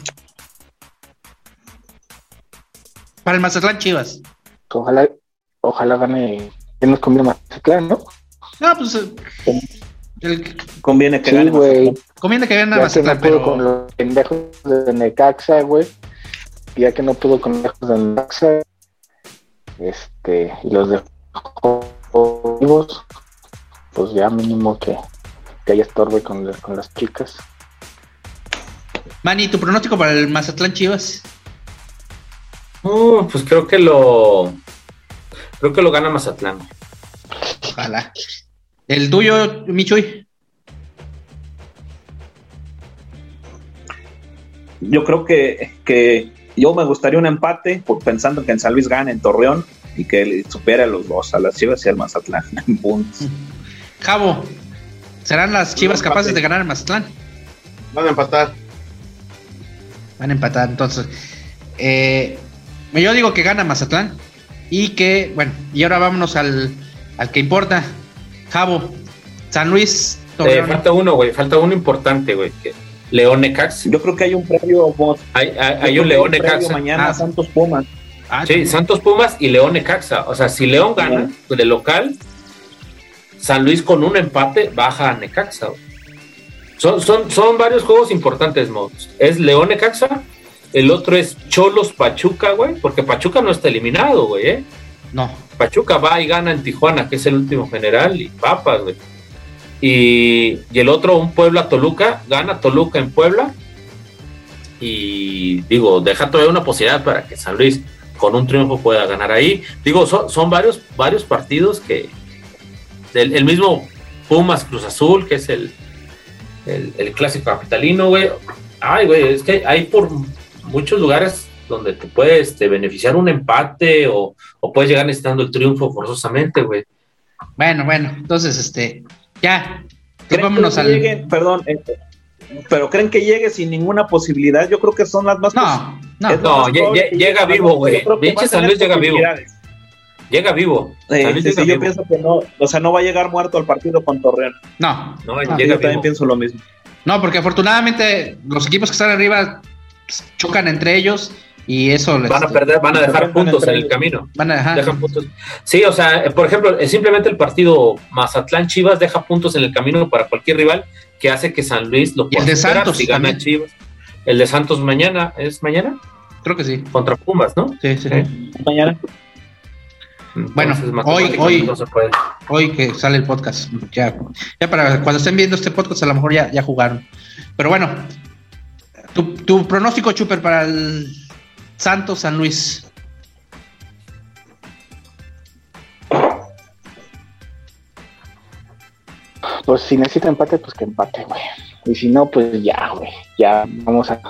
Speaker 1: Para el Mazatlán Chivas.
Speaker 4: Ojalá, ojalá gane. Que nos conviene Mazatlán, ¿no?
Speaker 1: No, pues. El-
Speaker 3: Conviene que
Speaker 4: Sí,
Speaker 3: gane.
Speaker 4: güey.
Speaker 3: Mazatlán.
Speaker 1: conviene que gane
Speaker 4: Ya que
Speaker 1: Mazatlán,
Speaker 4: no pudo
Speaker 1: pero.
Speaker 4: con los pendejos de Necaxa, güey. Ya que no pudo con los pendejos de Necaxa. Este, y los dejó vivos. Pues ya mínimo que, que haya estorbe con, las- con las chicas.
Speaker 1: Manny, tu pronóstico para el Mazatlán Chivas.
Speaker 2: Uh, pues creo que lo, creo que lo gana Mazatlán.
Speaker 1: Ojalá. El tuyo, Michuy.
Speaker 3: Yo creo que, que yo me gustaría un empate, por- pensando que en San Luis gane en Torreón y que le supere a los dos, a las Chivas y al Mazatlán en puntos.
Speaker 1: Javo. ¿Serán las Chivas capaces de ganar el Mazatlán?
Speaker 5: Van a empatar.
Speaker 1: Van a empatar, entonces. Eh, yo digo que gana Mazatlán. Y que, bueno, y ahora vámonos al, al que importa. Javo, San Luis,
Speaker 2: Eh, falta uno, güey, falta uno importante, güey. León Necax.
Speaker 3: Yo creo que hay un previo bot.
Speaker 2: Hay, hay, hay un León Necaxa.
Speaker 3: Mañana
Speaker 1: Ah.
Speaker 3: Santos Pumas.
Speaker 1: Ah,
Speaker 2: Sí, Santos Pumas y León Necaxa. O sea, si León gana de local, San Luis con un empate baja a Necaxa. güey. Son, son, son varios juegos importantes, modos. Es León Necaxa, el otro es Cholos Pachuca, güey, porque Pachuca no está eliminado, güey, ¿eh?
Speaker 1: No.
Speaker 2: Pachuca va y gana en Tijuana, que es el último general, y papas, güey. Y, y el otro, un Puebla Toluca, gana Toluca en Puebla. Y digo, deja todavía una posibilidad para que San Luis con un triunfo pueda ganar ahí. Digo, son, son varios, varios partidos que el, el mismo Pumas Cruz Azul, que es el, el, el clásico capitalino, güey. Ay, güey, es que hay por muchos lugares donde te puedes este, beneficiar un empate o, o puedes llegar necesitando el triunfo forzosamente, güey.
Speaker 1: Bueno, bueno, entonces, este, ya. Entonces,
Speaker 3: ¿Creen
Speaker 1: vámonos
Speaker 3: que
Speaker 1: al.
Speaker 3: llegue- perdón, eh, pero creen que llegue sin ninguna posibilidad. Yo creo que son las más
Speaker 1: No, no.
Speaker 2: No, llega
Speaker 3: llegue.
Speaker 2: vivo, güey. Pinche San Luis llega vivo.
Speaker 3: posibilidades.
Speaker 2: Llega vivo.
Speaker 3: Eh, sí,
Speaker 2: llega
Speaker 3: sí, yo
Speaker 2: vivo.
Speaker 3: pienso que no, o sea, no va a llegar muerto al partido con Torreón.
Speaker 1: No,
Speaker 2: No, llega
Speaker 3: yo también pienso lo mismo.
Speaker 1: no, porque afortunadamente los equipos que están arriba pues, chocan entre ellos y eso les
Speaker 2: Van a perder, van a dejar puntos en el camino.
Speaker 1: van a dejar.
Speaker 2: Dejan puntos. Sí, o sea, eh, por ejemplo, eh, simplemente el partido Mazatlán Chivas deja puntos en el camino para cualquier rival que hace que San Luis lo
Speaker 1: Y el
Speaker 2: pueda
Speaker 1: de
Speaker 2: superar
Speaker 1: Santos
Speaker 2: si gana
Speaker 1: también.
Speaker 2: Chivas. El de Santos mañana, ¿es mañana?
Speaker 1: Creo que sí.
Speaker 2: Contra Pumas, ¿no?
Speaker 1: Sí, sí,
Speaker 2: sí.
Speaker 3: Mañana.
Speaker 1: Bueno,
Speaker 2: Entonces,
Speaker 1: hoy- hoy-
Speaker 2: no.
Speaker 1: Hoy que sale el podcast. Ya, ya para cuando estén viendo este podcast, a lo mejor ya, ya jugaron. Pero bueno, tu, tu pronóstico, Chuper, para el Santos San Luis.
Speaker 4: Pues si necesita empate, pues que empate, güey. Y si no, pues ya, güey. Ya vamos a,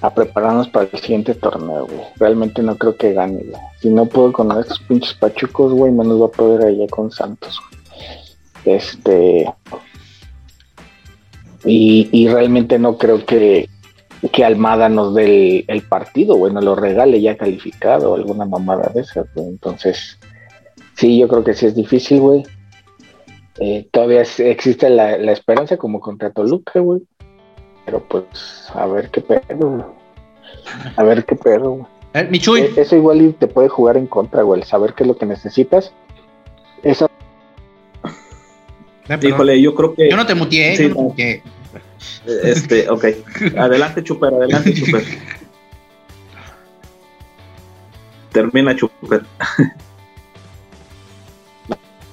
Speaker 4: a prepararnos para el siguiente torneo, güey. Realmente no creo que gane, güey. Si no puedo con estos pinches pachucos, güey, menos va a poder allá con Santos, güey. Este. Y, y realmente no creo que, que Almada nos dé el, el partido, nos lo regale ya calificado, alguna mamada de esas, güey. Entonces, sí, yo creo que sí es difícil, güey. Eh, todavía es- existe la, la esperanza como contra Toluca, güey. Pero pues, a ver qué pedo, güey. A ver qué pedo, güey.
Speaker 1: Eh, Michuy,
Speaker 4: Eh, Eso igual te puede jugar en contra, güey. el Saber qué es lo que necesitas. Eso,
Speaker 1: eh.
Speaker 3: Híjole, yo creo que.
Speaker 1: yo no te muteé,
Speaker 3: Sí,
Speaker 1: yo no te
Speaker 3: no. Este, ok. Adelante, Chuper, adelante, Chuper. Termina, Chuper.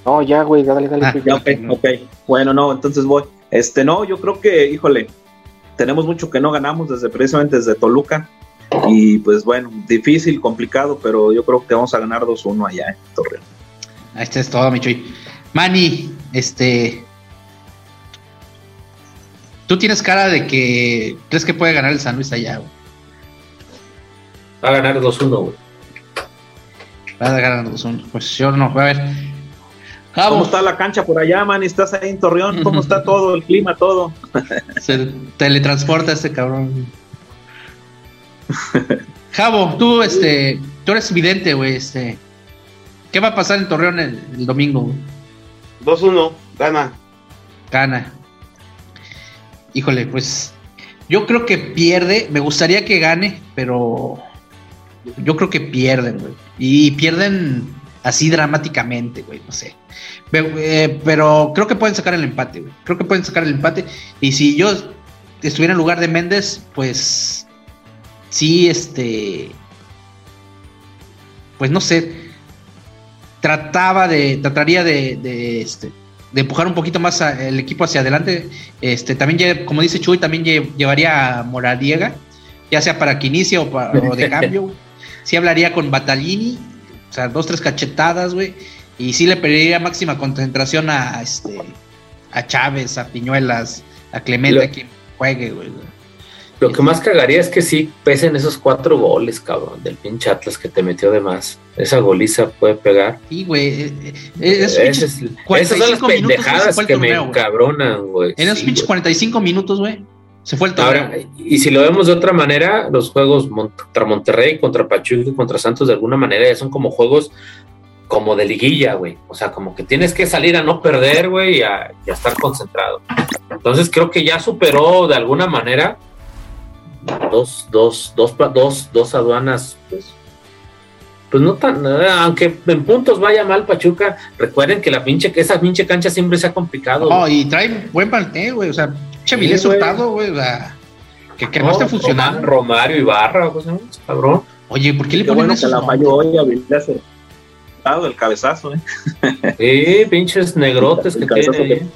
Speaker 4: no, ya, güey, dale, dale.
Speaker 1: Ah,
Speaker 3: Ya, ok, ok. Bueno, no, entonces voy. Este, no, yo creo que, híjole, tenemos mucho que no ganamos desde precisamente desde Toluca. Y pues bueno, difícil, complicado, pero yo creo que vamos a ganar 2-1 allá en Torreón.
Speaker 1: Ahí está es todo, Michuy. Manny, este. Tú tienes cara de que crees que puede ganar el San Luis allá, güey.
Speaker 2: Va a ganar 2-1, güey.
Speaker 1: Va a ganar 2-1. Pues yo no, a ver.
Speaker 3: ¿Cómo está la cancha por allá, man? ¿Estás ahí en Torreón? ¿Cómo está todo, el clima, todo?
Speaker 1: Se teletransporta este cabrón. Javo, tú, este, tú eres vidente, güey, este. ¿Qué va a pasar en Torreón el, el domingo? güey?
Speaker 5: 2-1, gana.
Speaker 1: Gana. Híjole, pues yo creo que pierde. Me gustaría que gane, pero yo creo que pierden, güey. Y pierden así dramáticamente, güey, no sé. Pero, eh, pero creo que pueden sacar el empate, güey. Creo que pueden sacar el empate. Y si yo estuviera en lugar de Méndez, pues sí, este, pues no sé, trataba de, trataría de, de, este, de empujar un poquito más a- el equipo hacia adelante. Este, también, como dice Chuy, también lle- llevaría a Moradiega, ya sea para que inicie o, pa- o de cambio. Sí hablaría con Batalini, o sea, dos, tres cachetadas, güey. Y sí le pediría máxima concentración a, este, a Chávez, a Piñuelas, a Clemente,
Speaker 2: Lo-
Speaker 1: a quien juegue, güey.
Speaker 2: Lo que más cagaría es que sí pesen esos cuatro goles, cabrón, del pinche Atlas que te metió de más. Esa goliza puede pegar.
Speaker 1: Sí, güey. eh, eh, esos
Speaker 2: Ese
Speaker 1: pinches
Speaker 2: es-
Speaker 1: 45
Speaker 2: esas son las pendejadas que me
Speaker 1: torneo,
Speaker 2: encabronan, güey.
Speaker 1: En esos
Speaker 2: Sí,
Speaker 1: pinches
Speaker 2: güey.
Speaker 1: 45 minutos, güey, se fue el torneo.
Speaker 2: Ahora, y si lo vemos de otra manera, los juegos contra Monterrey, contra Pachuca y contra Santos, de alguna manera ya son como juegos como de liguilla, güey. O sea, como que tienes que salir a no perder, güey, y y a estar concentrado. Entonces creo que ya superó de alguna manera dos, dos, dos, dos, dos aduanas, pues, pues no tan, eh, aunque en puntos vaya mal Pachuca, recuerden que la pinche, que esa pinche cancha siempre se ha complicado.
Speaker 1: No,
Speaker 2: güey.
Speaker 1: y trae buen plantel, güey. O sea, pinche
Speaker 2: Sí,
Speaker 1: Vilés
Speaker 2: güey.
Speaker 1: Hurtado, güey. o sea, que, que no,
Speaker 2: No,
Speaker 1: esté funcionando.
Speaker 2: Román, Romario Ibarra, pues, ¿no? cabrón.
Speaker 1: Oye, ¿por qué le
Speaker 3: Qué
Speaker 1: ponen
Speaker 3: bueno que la falló hoy a Vilés Hurtado, el cabezazo, ¿eh?
Speaker 2: Sí, pinches negrotes que
Speaker 3: El
Speaker 2: tiene.
Speaker 3: que
Speaker 2: ahí.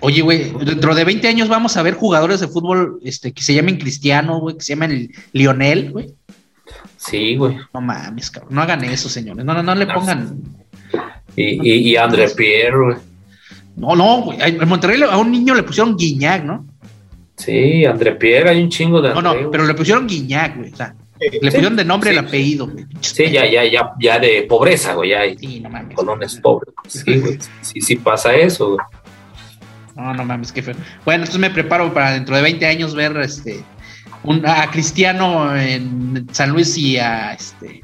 Speaker 1: Oye, güey, dentro de 20 años vamos a ver jugadores de fútbol este, que se llamen Cristiano, güey, que se llamen Lionel, güey.
Speaker 2: Sí, güey.
Speaker 1: No mames, cabrón. No hagan eso, señores. No, no, no le
Speaker 2: No.
Speaker 1: pongan.
Speaker 2: Y, y, y André Pierre, güey.
Speaker 1: No, no, güey. En Monterrey a un niño le pusieron Guiñac, ¿no?
Speaker 2: Sí, André Pierre, hay un chingo de
Speaker 1: No,
Speaker 2: André,
Speaker 1: no,
Speaker 2: güey.
Speaker 1: pero le pusieron Guiñac, güey. O sea, le pusieron de nombre
Speaker 2: sí,
Speaker 1: el apellido, güey.
Speaker 2: Sí, ya, ya, ya, ya de pobreza, güey. Ya hay
Speaker 1: Sí, no mames.
Speaker 2: colones pobres. Sí, güey. Sí, sí pasa eso, güey.
Speaker 1: No, no mames, qué feo. Bueno, entonces me preparo para dentro de 20 años ver este un, a Cristiano en San Luis y a este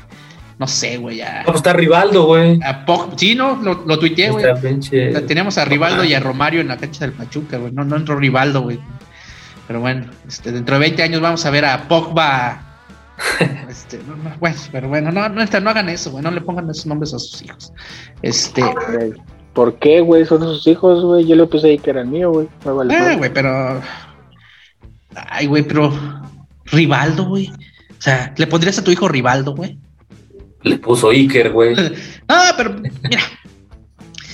Speaker 1: no sé, güey, a,
Speaker 2: No, pues está Rivaldo, güey.
Speaker 1: a Pog- sí, no, lo, lo tuiteé, güey. Teníamos a Rivaldo y a Romario en la cancha del Pachuca, güey. No, no entró Rivaldo, güey. Pero bueno, este, dentro de 20 años vamos a ver a Pogba. Este, no, no, bueno, pero bueno, no, no, no hagan eso, güey. No le pongan esos nombres a sus hijos. Este,
Speaker 4: ¿Por qué, güey? Son sus hijos, güey. Yo le puse ahí que eran mío, güey. Me vale
Speaker 1: Eh,
Speaker 4: madre.
Speaker 1: güey, pero. Ay, güey, pero. Rivaldo, güey. O sea, ¿le pondrías a tu hijo Rivaldo, güey?
Speaker 2: Le puso Iker, güey.
Speaker 1: Ah, pero mira,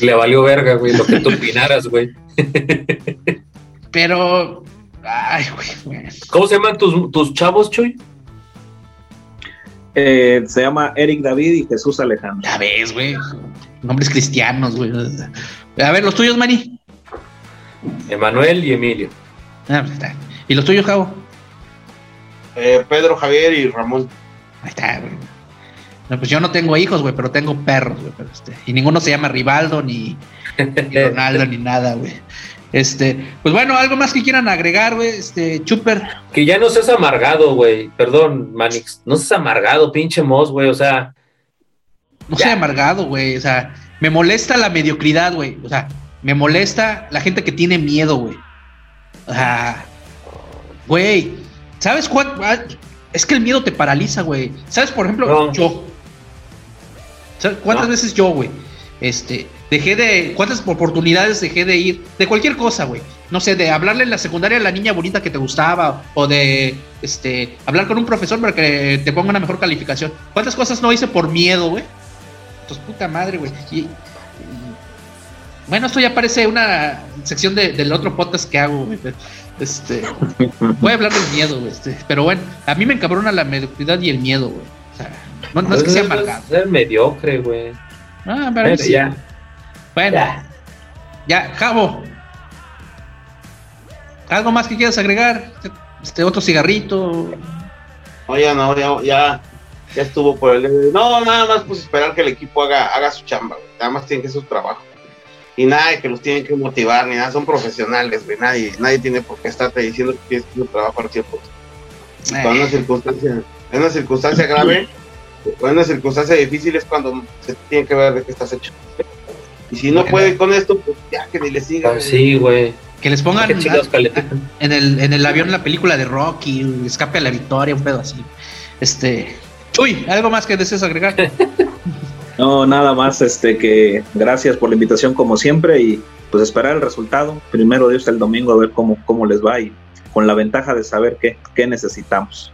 Speaker 2: Le valió verga, güey, lo que tú opinaras, güey.
Speaker 1: pero. Ay, güey, güey.
Speaker 2: ¿Cómo se llaman tus, tus chavos, Chuy?
Speaker 3: Eh, se llama Eric David y Jesús Alejandro.
Speaker 1: Ya ves, güey. Nombres cristianos, güey. A ver, los tuyos, Mani.
Speaker 2: Emanuel y Emilio.
Speaker 1: Ah, pues está. ¿Y los tuyos, Javo?
Speaker 5: Eh, Pedro Javier y Ramón.
Speaker 1: Ahí está, güey. No, pues yo no tengo hijos, güey, pero tengo perros, güey. pero este, y ninguno se llama Rivaldo, ni, ni Ronaldo, ni nada, güey. Este, pues bueno, algo más que quieran agregar, güey. Este, Chuper.
Speaker 2: Que ya no seas amargado, güey. Perdón, Manix. No seas amargado, pinche Moss, güey. O sea,
Speaker 1: No soy amargado, güey. O sea, me molesta la mediocridad, güey. O sea, me molesta la gente que tiene miedo, güey. O sea, güey, ¿sabes cuánto? Es que el miedo te paraliza, güey. ¿Sabes, por ejemplo,
Speaker 2: No.
Speaker 1: yo? ¿Sabes cuántas
Speaker 2: No.
Speaker 1: veces yo, güey? Este, dejé de. ¿Cuántas oportunidades dejé de ir? De cualquier cosa, güey. No sé, de hablarle en la secundaria a la niña bonita que te gustaba. O de, este, hablar con un profesor para que te ponga una mejor calificación. ¿Cuántas cosas no hice por miedo, güey? Pues puta madre, güey. Y- bueno, esto ya parece una sección de- del otro podcast que hago, güey. Este, voy a hablar del miedo, güey. este, pero bueno, a mí me encabrona la mediocridad y el miedo, güey. O sea, no, no es que sea amargado.
Speaker 2: Es mediocre, güey.
Speaker 1: Ah, pero sí.
Speaker 2: ya.
Speaker 1: Bueno,
Speaker 2: Ya.
Speaker 1: ya, Javo. ¿Algo más que quieras agregar? Este, otro cigarrito.
Speaker 5: No, ya no, ya, ya, ya estuvo por el. No, nada más pues esperar que el equipo haga, haga su chamba, güey. Nada más tienen que hacer su trabajo. Y nada de que los tienen que motivar, ni nada, son profesionales, güey. Nadie, nadie tiene por qué estarte diciendo que tienes que hacer tu trabajo al 100%. Cuando una circunstancia, en una circunstancia grave, o en una circunstancia difícil es cuando se tiene que ver de qué estás hecho. Y si no puede con esto, pues ya que ni le siga.
Speaker 2: Ah, Sí, güey.
Speaker 1: Que les pongan en el, en el avión la película de Rocky, Escape a la Victoria, un pedo así. Este. Uy, ¿algo más que desees agregar?
Speaker 3: No, nada más, este, que gracias por la invitación como siempre y pues esperar el resultado. Primero Dios el domingo a ver cómo, cómo les va y con la ventaja de saber qué, qué necesitamos.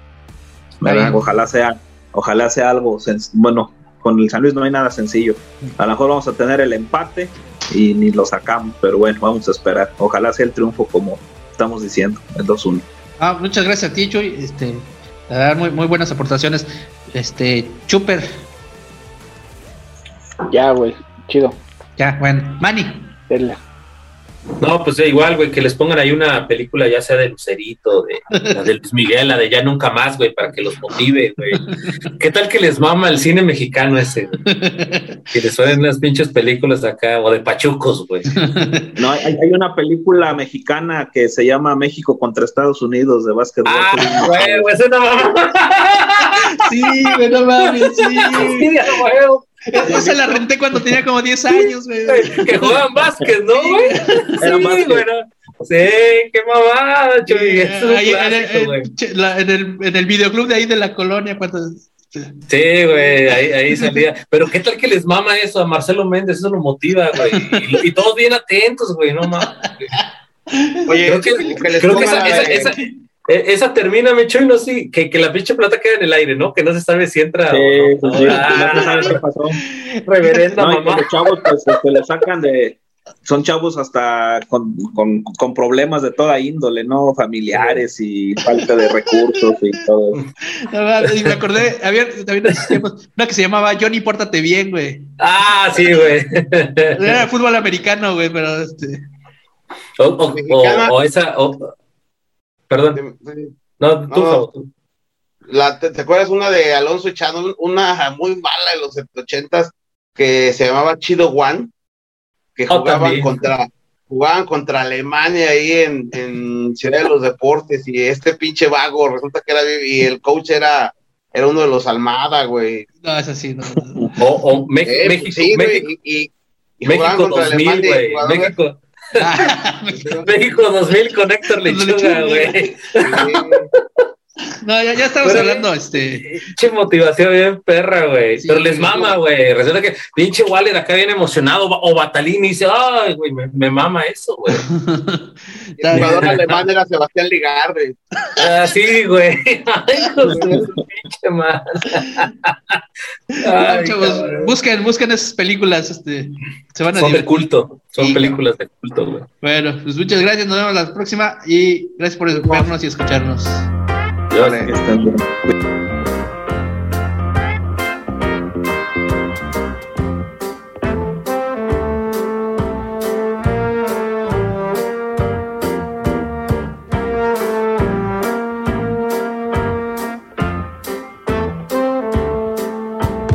Speaker 3: Ojalá sea, ojalá sea algo, bueno, con el San Luis no hay nada sencillo. A lo mejor vamos a tener el empate y ni lo sacamos, pero bueno, vamos a esperar. Ojalá sea el triunfo como estamos diciendo, el 2-1.
Speaker 1: Ah, muchas gracias a ti, Chuy. Este, muy, muy buenas aportaciones. Este, Chuper,
Speaker 4: Ya, güey. Chido.
Speaker 1: ya, bueno. Manny,
Speaker 4: Denle.
Speaker 2: No, pues eh, igual, güey, que les pongan ahí una película, ya sea de Lucerito, de, la de Luis Miguel, la de Ya Nunca Más, güey, para que los motive, güey. ¿Qué tal que les mama el cine mexicano ese? güey? Que les suenen las pinches películas de acá, o de pachucos, güey.
Speaker 3: No, hay, hay una película mexicana que se llama México contra Estados Unidos de básquetbol.
Speaker 2: Ah, güey, güey, esa no.
Speaker 1: Sí, güey, no mames, sí.
Speaker 2: Sí.
Speaker 1: Esa la renté cuando tenía como 10 años, güey.
Speaker 2: Que juegan básquet, ¿no, güey? Sí, güey. no. Sí, qué mamada, Chuy.
Speaker 1: Sí,
Speaker 2: Eso es un
Speaker 1: ahí en, el,
Speaker 2: clásico,
Speaker 1: en- la- en el, en el videoclub de ahí de la colonia, cuando
Speaker 2: Sí, güey, ahí, ahí salía. Pero qué tal que les mama eso a Marcelo Méndez, eso lo motiva, güey. Y, y todos bien atentos, güey, no mames.
Speaker 5: Oye,
Speaker 2: Creo que,
Speaker 5: que les
Speaker 2: creo que esa,
Speaker 5: la
Speaker 2: esa, esa termina, Mecho, y no sé, que, que la pinche plata queda en el aire, ¿no? Que no se sabe si entra
Speaker 3: Sí,
Speaker 2: o
Speaker 3: sí,
Speaker 2: no.
Speaker 3: sí, no se sabe
Speaker 2: Ah,
Speaker 3: qué pasó.
Speaker 2: reverenda
Speaker 3: No,
Speaker 2: mamá.
Speaker 3: los chavos pues este, le sacan de son chavos hasta con, con, con problemas de toda índole, ¿no? Familiares y falta de recursos y todo. eso.
Speaker 1: No y me acordé, había también una que se llamaba Johnny, pórtate bien, güey.
Speaker 2: Ah, sí, güey.
Speaker 1: Era fútbol americano, güey, pero este.
Speaker 2: O, o,
Speaker 5: Mexicana.
Speaker 2: o, o esa. Perdón, no, tú,
Speaker 5: No.
Speaker 2: Tú.
Speaker 5: La, ¿te, te acuerdas una de Alonso Echano? Una muy mala de los ochentas que se llamaba Chido One, que
Speaker 2: Oh,
Speaker 5: jugaban
Speaker 2: también.
Speaker 5: contra jugaban contra Alemania ahí en, en Ciudad de los Deportes y este pinche vago resulta que era y el coach era era uno de los Almada, güey.
Speaker 1: No, es así, no.
Speaker 2: O, o
Speaker 5: Eh,
Speaker 2: México,
Speaker 5: sí,
Speaker 2: México,
Speaker 5: y, y- y jugaban
Speaker 2: México
Speaker 5: contra
Speaker 2: 2000,
Speaker 5: Alemania,
Speaker 2: güey. México,
Speaker 1: Ah,
Speaker 2: México 2000 con Héctor Lechuga, güey.
Speaker 1: No, ya, ya estamos
Speaker 2: Pero-
Speaker 1: hablando, este.
Speaker 2: Pinche motivación bien perra, güey.
Speaker 1: Sí,
Speaker 2: Pero les mama, güey. Resulta que pinche Waller acá viene emocionado. O Batalini dice, ay, güey, me, me mama eso, güey.
Speaker 5: El jugador alemán era Sebastián Ligarde.
Speaker 2: Ah, sí, güey. Ay, hijo de su pinche Ay,
Speaker 1: chavos, busquen, busquen esas películas, este. Se van a
Speaker 2: Son de culto. Son
Speaker 1: Sí,
Speaker 2: películas de culto, güey.
Speaker 1: Bueno, pues muchas gracias, nos vemos la próxima y gracias por vernos y escucharnos.
Speaker 3: Estén bien.